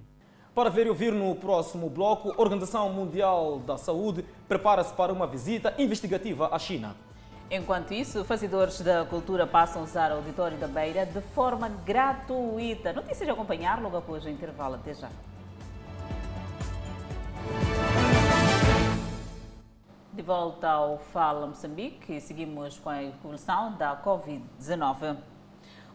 Speaker 2: Para ver e ouvir no próximo bloco, a Organização Mundial da Saúde prepara-se para uma visita investigativa à China.
Speaker 1: Enquanto isso, fazedores da cultura passam a usar o auditório da Beira de forma gratuita. Notícias a acompanhar logo após o intervalo. Até já. De volta ao Fala Moçambique, seguimos com a evolução da Covid-19.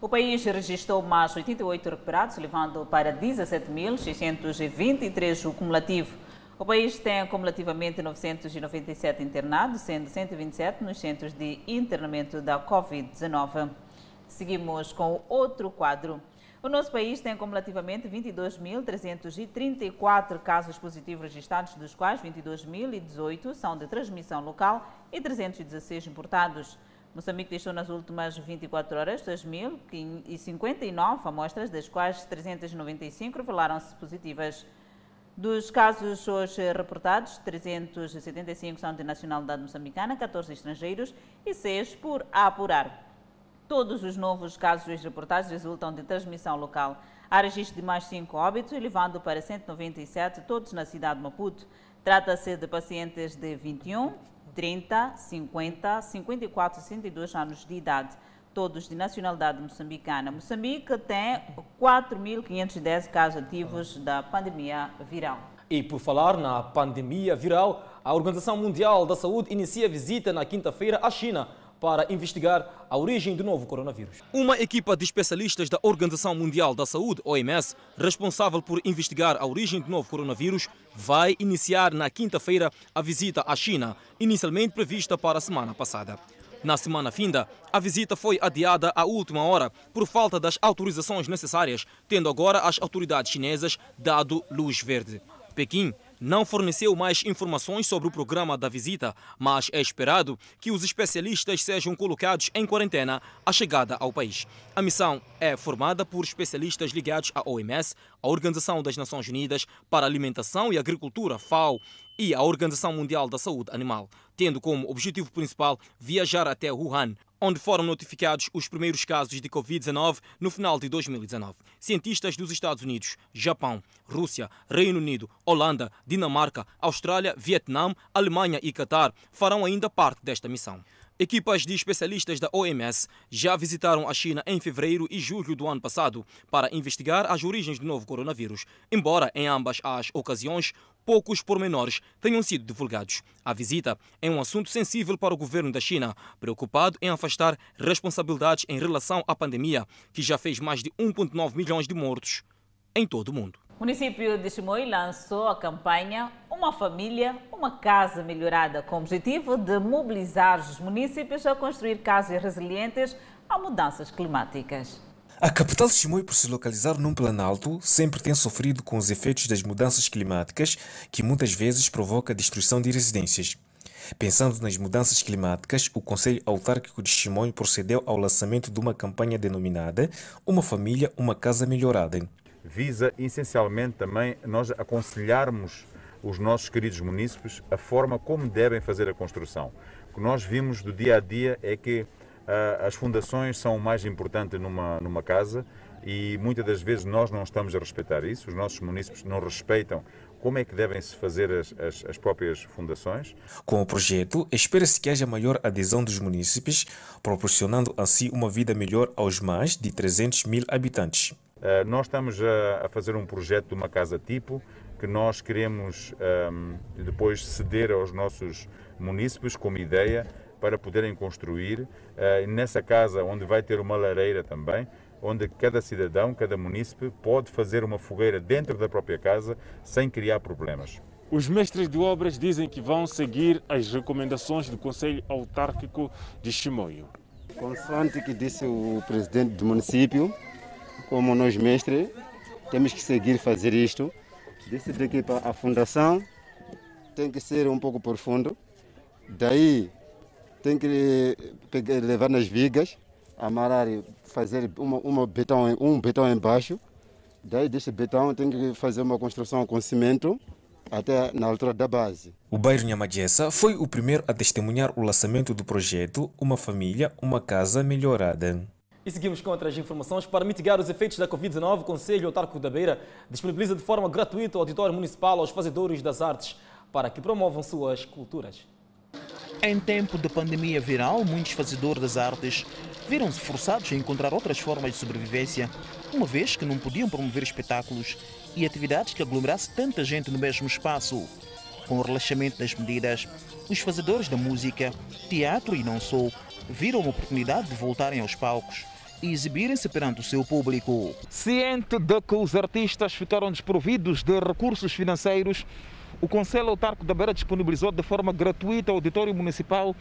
Speaker 1: O país registrou mais 88 recuperados, levando para 17.623 o cumulativo. O país tem acumulativamente 997 internados, sendo 127 nos centros de internamento da Covid-19. Seguimos com outro quadro. O nosso país tem acumulativamente 22.334 casos positivos registrados, dos quais 22.018 são de transmissão local e 316 importados. Moçambique testou nas últimas 24 horas 2.059 amostras, das quais 395 revelaram-se positivas. Dos casos hoje reportados, 375 são de nacionalidade moçambicana, 14 estrangeiros e 6 por apurar. Todos os novos casos hoje reportados resultam de transmissão local. Há registro de mais 5 óbitos, elevando para 197, todos na cidade de Maputo. Trata-se de pacientes de 21, 30, 50, 54 e 62 anos de idade, todos de nacionalidade moçambicana. Moçambique tem 4.510 casos ativos da pandemia viral.
Speaker 2: E por falar na pandemia viral, a Organização Mundial da Saúde inicia visita na quinta-feira à China para investigar a origem do novo coronavírus. Uma equipa de especialistas da Organização Mundial da Saúde, OMS, responsável por investigar a origem do novo coronavírus, vai iniciar na quinta-feira a visita à China, inicialmente prevista para a semana passada. Na semana finda, a visita foi adiada à última hora por falta das autorizações necessárias, tendo agora as autoridades chinesas dado luz verde. Pequim não forneceu mais informações sobre o programa da visita, mas é esperado que os especialistas sejam colocados em quarentena à chegada ao país. A missão é formada por especialistas ligados à OMS, a Organização das Nações Unidas para a Alimentação e Agricultura, FAO, e a Organização Mundial da Saúde Animal, tendo como objetivo principal viajar até Wuhan, onde foram notificados os primeiros casos de Covid-19 no final de 2019. Cientistas dos Estados Unidos, Japão, Rússia, Reino Unido, Holanda, Dinamarca, Austrália, Vietnã, Alemanha e Catar farão ainda parte desta missão. Equipas de especialistas da OMS já visitaram a China em fevereiro e julho do ano passado para investigar as origens do novo coronavírus, embora em ambas as ocasiões poucos pormenores tenham sido divulgados. A visita é um assunto sensível para o governo da China, preocupado em afastar responsabilidades em relação à pandemia, que já fez mais de 1,9 milhões de mortos em todo o mundo.
Speaker 1: O município de Chimoio lançou a campanha Uma Família, Uma Casa Melhorada, com o objetivo de mobilizar os municípios a construir casas resilientes a mudanças climáticas.
Speaker 56: A capital de Chimoio, por se localizar num planalto, sempre tem sofrido com os efeitos das mudanças climáticas, que muitas vezes provoca a destruição de residências. Pensando nas mudanças climáticas, o Conselho Autárquico de Chimoio procedeu ao lançamento de uma campanha denominada Uma Família, Uma Casa Melhorada
Speaker 58: visa essencialmente também nós aconselharmos os nossos queridos munícipes a forma como devem fazer a construção. O que nós vimos do dia a dia é que as fundações são o mais importante numa, numa casa e muitas das vezes nós não estamos a respeitar isso, os nossos munícipes não respeitam como é que devem-se fazer as, as, as, próprias fundações.
Speaker 56: Com o projeto, espera-se que haja maior adesão dos munícipes, proporcionando assim uma vida melhor aos mais de 300 mil habitantes.
Speaker 58: Uh, nós estamos a, a, fazer um projeto de uma casa tipo que nós queremos um, ehm, depois ceder aos nossos munícipes como ideia para poderem construir uh, nessa casa onde vai ter uma lareira também, onde cada cidadão, cada munícipe pode fazer uma fogueira dentro da própria casa sem criar problemas.
Speaker 53: Os mestres de obras dizem que vão seguir as recomendações do Conselho Autárquico de Chimoio.
Speaker 48: Consoante que disse o presidente do município, como nós mestres, temos que seguir fazer isto. Disse daqui para a fundação tem que ser um pouco profundo. Daí tem que pegar, levar nas vigas, amarrar, fazer uma, uma betão, um betão embaixo. Daí desse betão tem que fazer uma construção com cimento até na altura da base.
Speaker 56: O bairro Nhamadjessa foi o primeiro a testemunhar o lançamento do projeto Uma Família, Uma Casa Melhorada.
Speaker 2: E seguimos com outras informações. Para mitigar os efeitos da Covid-19, o Conselho Autárquico da Beira disponibiliza de forma gratuita o auditório municipal aos fazedores das artes para que promovam suas culturas.
Speaker 11: Em tempo de pandemia viral, muitos fazedores das artes viram-se forçados a encontrar outras formas de sobrevivência, uma vez que não podiam promover espetáculos e atividades que aglomerasse tanta gente no mesmo espaço. Com o relaxamento das medidas, os fazedores da música, teatro e não só viram uma oportunidade de voltarem aos palcos e exibirem-se perante o seu público. Ciente de que os artistas ficaram desprovidos de recursos financeiros, o Conselho Autárquico da Beira disponibilizou de forma gratuita o auditório municipal,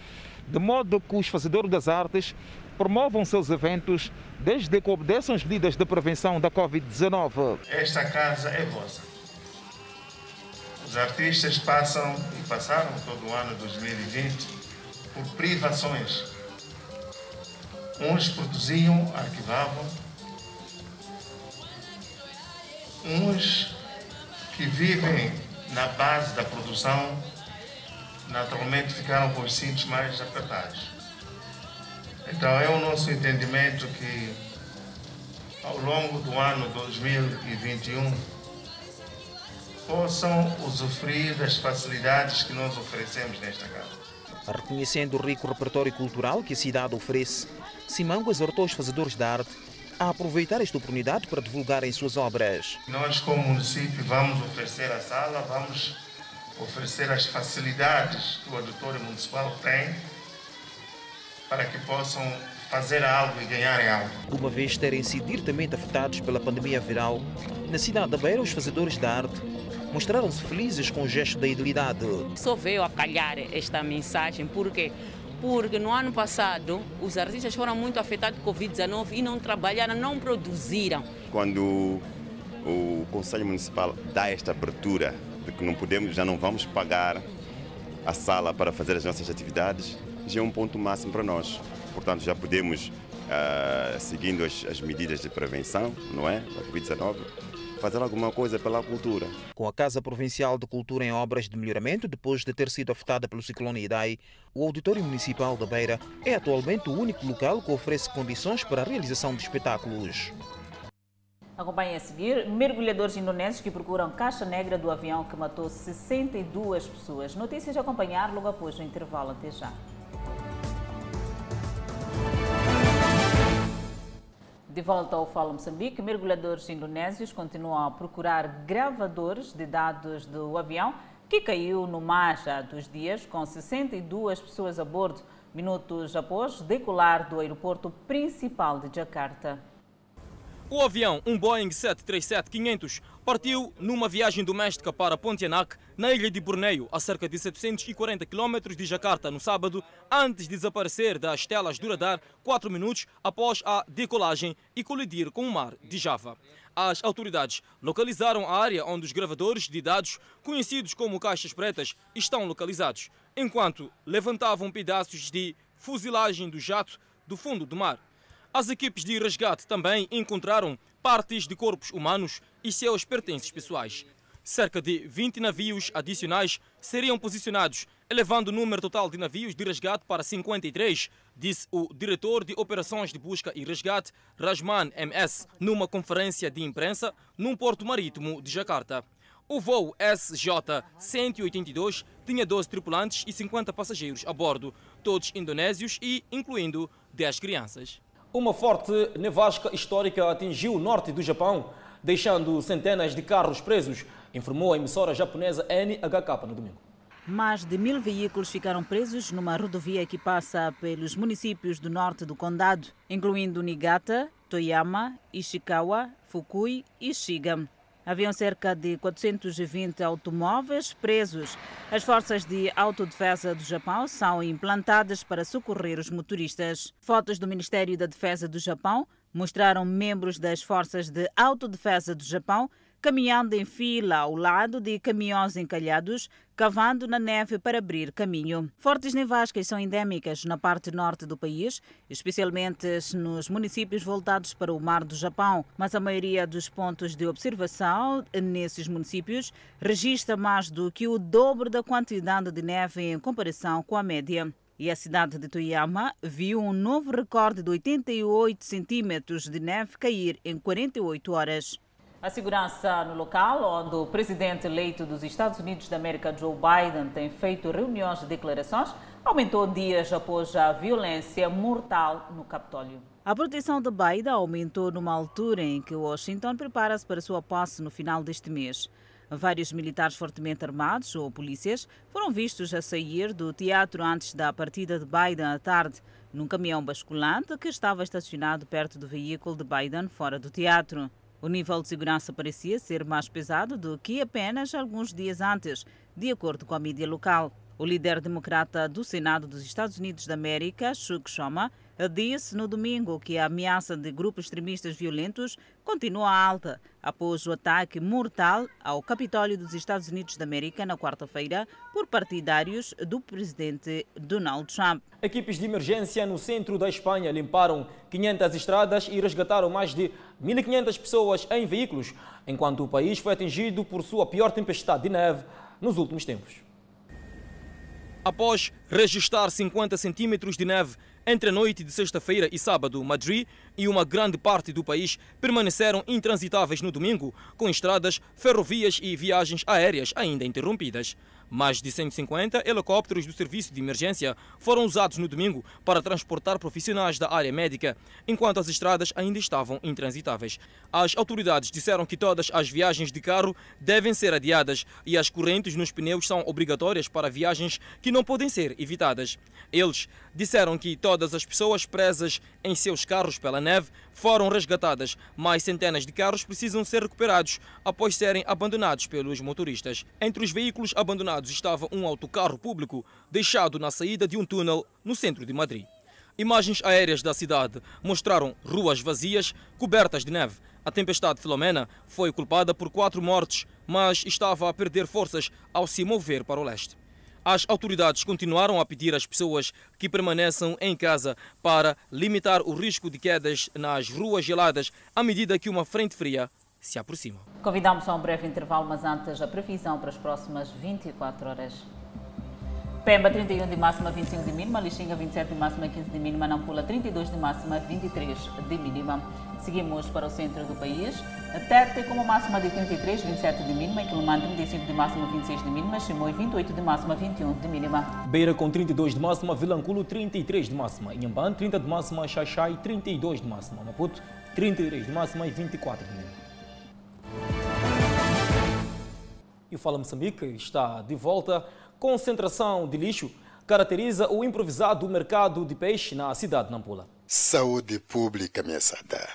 Speaker 11: de modo que os fazedores das artes promovam seus eventos desde que obedeçam as medidas de prevenção da Covid-19.
Speaker 59: Esta casa é vossa. Os artistas passam e passaram todo o ano 2020 por privações. Uns produziam, arquivavam, uns que vivem na base da produção, naturalmente ficaram com os cintos mais apertados. Então é o nosso entendimento que ao longo do ano 2021 possam usufruir das facilidades que nós oferecemos nesta casa.
Speaker 11: Reconhecendo o rico repertório cultural que a cidade oferece, Simango exortou os fazedores de arte a aproveitar esta oportunidade para divulgarem suas obras.
Speaker 59: Nós, como município, vamos oferecer a sala, vamos oferecer as facilidades que o auditório municipal tem para que possam fazer algo e ganharem algo.
Speaker 11: Uma vez terem sido diretamente afetados pela pandemia viral, na cidade da Beira, os fazedores de arte mostraram-se felizes com o gesto da idilidade.
Speaker 60: Só veio a calhar esta mensagem porque porque no ano passado os artistas foram muito afetados com Covid-19 e não trabalharam, não produziram.
Speaker 61: Quando o Conselho Municipal dá esta abertura de que não podemos, já não vamos pagar a sala para fazer as nossas atividades, já é um ponto máximo para nós. Portanto, já podemos, uh, seguindo as, as medidas de prevenção, não é, da Covid-19, fazer alguma coisa pela cultura.
Speaker 11: Com a Casa Provincial de Cultura em obras de melhoramento, depois de ter sido afetada pelo ciclone Idai, o Auditório Municipal da Beira é atualmente o único local que oferece condições para a realização de espetáculos.
Speaker 1: Acompanhe a seguir mergulhadores indonésios que procuram caixa negra do avião que matou 62 pessoas. Notícias a acompanhar logo após o intervalo. Até já. De volta ao Fala Moçambique, mergulhadores indonésios continuam a procurar gravadores de dados do avião que caiu no mar há dois dias, com 62 pessoas a bordo, minutos após decolar do aeroporto principal de Jakarta.
Speaker 2: O avião, um Boeing 737-500, partiu numa viagem doméstica para Pontianak, na ilha de Borneio, a cerca de 740 km de Jakarta, no sábado, antes de desaparecer das telas do radar 4 minutos após a decolagem e colidir com o mar de Java. As autoridades localizaram a área onde os gravadores de dados, conhecidos como caixas pretas, estão localizados, enquanto levantavam pedaços de fuzilagem do jato do fundo do mar. As equipes de resgate também encontraram partes de corpos humanos e seus pertences pessoais. Cerca de 20 navios adicionais seriam posicionados, elevando o número total de navios de resgate para 53, disse o diretor de operações de busca e resgate, Rajman MS, numa conferência de imprensa num porto marítimo de Jakarta. O voo SJ-182 tinha 12 tripulantes e 50 passageiros a bordo, todos indonésios e incluindo 10 crianças. Uma forte nevasca histórica atingiu o norte do Japão, deixando centenas de carros presos, informou a emissora japonesa NHK no domingo.
Speaker 1: Mais de mil veículos ficaram presos numa rodovia que passa pelos municípios do norte do condado, incluindo Niigata, Toyama, Ishikawa, Fukui e Shiga. Haviam cerca de 420 automóveis presos. As forças de autodefesa do Japão são implantadas para socorrer os motoristas. Fotos do Ministério da Defesa do Japão mostraram membros das forças de autodefesa do Japão caminhando em fila ao lado de caminhões encalhados, cavando na neve para abrir caminho. Fortes nevascas são endémicas na parte norte do país, especialmente nos municípios voltados para o mar do Japão, mas a maioria dos pontos de observação nesses municípios registra mais do que o dobro da quantidade de neve em comparação com a média. E a cidade de Toyama viu um novo recorde de 88 centímetros de neve cair em 48 horas. A segurança no local, onde o presidente eleito dos Estados Unidos da América, Joe Biden, tem feito reuniões de declarações, aumentou dias após a violência mortal no Capitólio. A proteção de Biden aumentou numa altura em que Washington prepara-se para sua posse no final deste mês. Vários militares fortemente armados ou polícias foram vistos a sair do teatro antes da partida de Biden à tarde, num caminhão basculante que estava estacionado perto do veículo de Biden fora do teatro. O nível de segurança parecia ser mais pesado do que apenas alguns dias antes, de acordo com a mídia local. O líder democrata do Senado dos Estados Unidos da América, Chuck Schumer, disse no domingo que a ameaça de grupos extremistas violentos continua alta após o ataque mortal ao Capitólio dos Estados Unidos da América na quarta-feira por partidários do presidente Donald Trump.
Speaker 2: Equipes de emergência no centro da Espanha limparam 500 estradas e resgataram mais de 1.500 pessoas em veículos, enquanto o país foi atingido por sua pior tempestade de neve nos últimos tempos. Após registrar 50 centímetros de neve Entre a noite de sexta-feira e sábado, Madrid e uma grande parte do país permaneceram intransitáveis no domingo, com estradas, ferrovias e viagens aéreas ainda interrompidas. Mais de 150 helicópteros do Serviço de Emergência foram usados no domingo para transportar profissionais da área médica, enquanto as estradas ainda estavam intransitáveis. As autoridades disseram que todas as viagens de carro devem ser adiadas e as correntes nos pneus são obrigatórias para viagens que não podem ser evitadas. Eles disseram que todas as pessoas presas em seus carros pela neve foram resgatadas, mas centenas de carros precisam ser recuperados após serem abandonados pelos motoristas. Entre os veículos abandonados estava um autocarro público deixado na saída de um túnel no centro de Madrid. Imagens aéreas da cidade mostraram ruas vazias, cobertas de neve. A tempestade Filomena foi culpada por quatro mortes, mas estava a perder forças ao se mover para o leste. As autoridades continuaram a pedir às pessoas que permaneçam em casa para limitar o risco de quedas nas ruas geladas à medida que uma frente fria se aproxima.
Speaker 1: Convidamos a um breve intervalo, mas antes a previsão para as próximas 24 horas. Pemba 31 de máxima, 25 de mínima, Lixinga 27 de máxima, 15 de mínima, Nampula 32 de máxima, 23 de mínima. Seguimos para o centro do país. Tete com uma máxima de 33, 27 de mínima, Quilomã 35 de máxima, 26 de mínima, Chimoio 28 de máxima, 21 de mínima.
Speaker 2: Beira com 32 de máxima, Vilanculo 33 de máxima, Inhamban 30 de máxima, Xaxai 32 de máxima, Maputo 33 de máxima e 24 de mínima. E o Fala Moçambique está de volta. Concentração de lixo caracteriza o improvisado mercado de peixe na cidade de Nampula.
Speaker 18: Saúde pública ameaçada.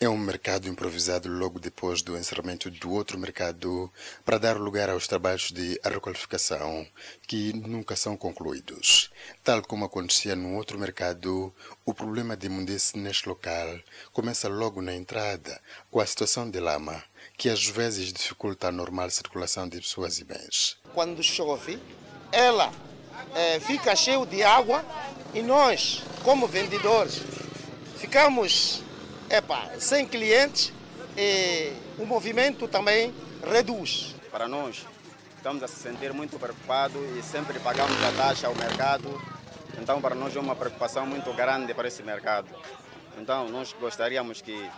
Speaker 18: É um mercado improvisado logo depois do encerramento do outro mercado para dar lugar aos trabalhos de requalificação que nunca são concluídos. Tal como acontecia no outro mercado, o problema de imundice neste local começa logo na entrada, com a situação de lama, que às vezes dificulta a normal circulação de pessoas e bens.
Speaker 62: Quando chove, ela é, fica cheio de água e nós, como vendedores, ficamos epa, sem clientes e o movimento também reduz.
Speaker 63: Para nós, estamos a se sentir muito preocupados e sempre pagamos a taxa ao mercado. Então, para nós é uma preocupação muito grande para esse mercado. Então, nós gostaríamos que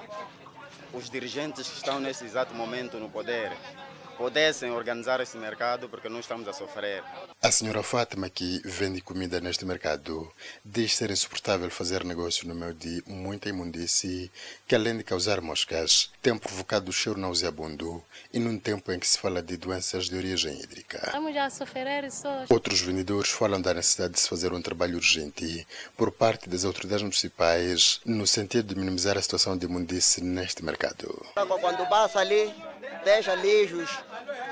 Speaker 63: os dirigentes que estão nesse exato momento no poder pudessem organizar esse mercado porque nós estamos a sofrer.
Speaker 18: A senhora Fátima, que vende comida neste mercado, diz ser insuportável fazer negócio no meio de muita imundice que, além de causar moscas, tem provocado cheiro nauseabundo e num tempo em que se fala de doenças de origem hídrica.
Speaker 64: Estamos a sofrer isso.
Speaker 18: Outros vendedores falam da necessidade de se fazer um trabalho urgente por parte das autoridades municipais no sentido de minimizar a situação de imundice neste mercado.
Speaker 62: Quando passa ali, deixa lixos,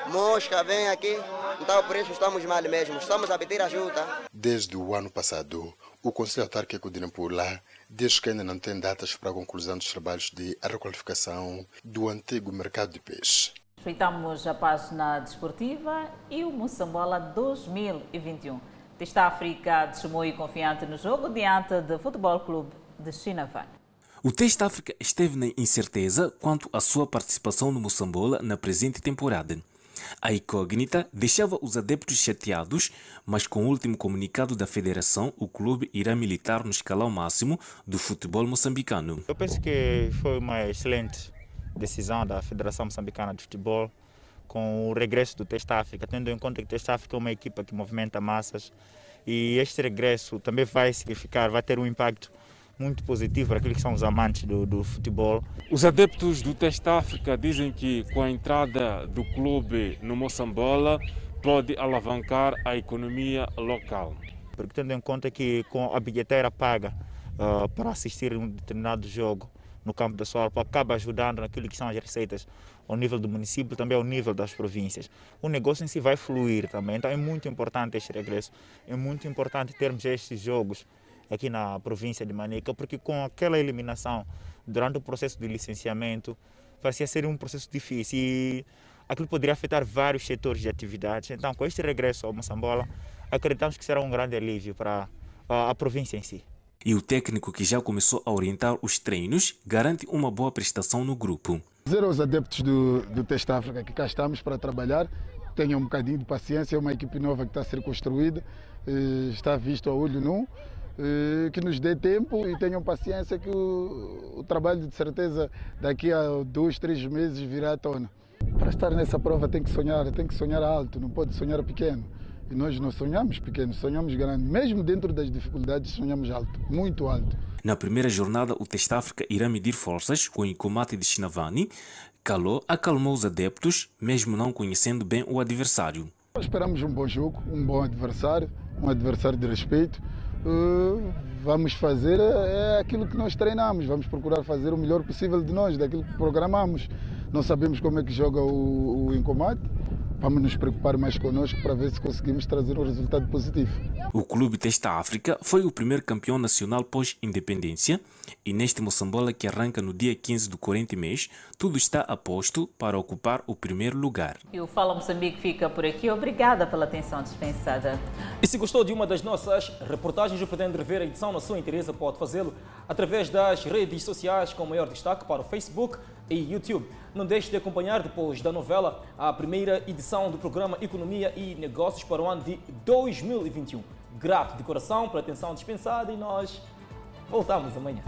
Speaker 62: mosca, vem aqui. Então por isso estamos mal mesmo. Estamos a pedir ajuda.
Speaker 18: Desde o ano passado, o Conselho Autárquico de Nampula diz que ainda não tem datas para a conclusão dos trabalhos de requalificação do antigo mercado de peixe.
Speaker 1: Respeitamos a página desportiva e o Moçambola 2021. Testa África desmou e confiante no jogo diante do Futebol Clube de Chinavan.
Speaker 56: O Teste África esteve na incerteza quanto à sua participação no Moçambola na presente temporada. A incógnita deixava os adeptos chateados, mas com o último comunicado da federação, o clube irá militar no escalão máximo do futebol moçambicano.
Speaker 41: Eu penso que foi uma excelente decisão da Federação Moçambicana de Futebol com o regresso do Teste África, tendo em conta que o Teste África é uma equipa que movimenta massas e este regresso também vai significar, vai ter um impacto muito positivo para aqueles que são os amantes do, do futebol.
Speaker 53: Os adeptos do Teste África dizem que com a entrada do clube no Moçambola pode alavancar a economia local.
Speaker 41: Porque tendo em conta que com a bilheteira paga uh, para assistir a um determinado jogo no campo da Solpa acaba ajudando naquilo que são as receitas ao nível do município também ao nível das províncias. O negócio em si vai fluir também, então é muito importante este regresso, é muito importante termos estes jogos aqui na província de Manica, porque com aquela eliminação durante o processo de licenciamento, parecia ser um processo difícil e aquilo poderia afetar vários setores de atividades. Então, com este regresso ao Moçambola, acreditamos que será um grande alívio para a, a província em si.
Speaker 56: E o técnico que já começou a orientar os treinos garante uma boa prestação no grupo.
Speaker 65: Dizer aos adeptos do, do Teste África que cá estamos para trabalhar, tenham um bocadinho de paciência, é uma equipe nova que está a ser construída, está visto a olho nu eh, que nos dê tempo e tenham paciência que o, o trabalho de certeza daqui a dois, três meses virá à tona. Para estar nessa prova tem que sonhar, tem que sonhar alto, não pode sonhar pequeno. E nós não sonhamos pequeno, sonhamos grande. Mesmo dentro das dificuldades, sonhamos alto, muito alto.
Speaker 56: Na primeira jornada, o Teste África irá medir forças com o Incomate de Chinavani. Calou acalmou os adeptos, mesmo não conhecendo bem o adversário.
Speaker 65: Esperamos um bom jogo, um bom adversário, um adversário de respeito. Vamos fazer é aquilo que nós treinamos, vamos procurar fazer o melhor possível de nós, daquilo que programamos. Não sabemos como é que joga o, o Incomate, vamos nos preocupar mais connosco para ver se conseguimos trazer um resultado positivo.
Speaker 56: O Clube Testa África foi o primeiro campeão nacional pós-independência e neste Moçambola que arranca no dia 15 do corrente mês, tudo está a posto para ocupar o primeiro lugar.
Speaker 1: E o Fala Moçambique fica por aqui. Obrigada pela atenção dispensada.
Speaker 2: E se gostou de uma das nossas reportagens ou pretende rever a edição na sua interesse, pode fazê-lo através das redes sociais com maior destaque para o Facebook e YouTube. Não deixe de acompanhar depois da novela a primeira edição do programa Economia e Negócios para o ano de 2021. Grato de coração pela atenção dispensada e nós voltamos amanhã.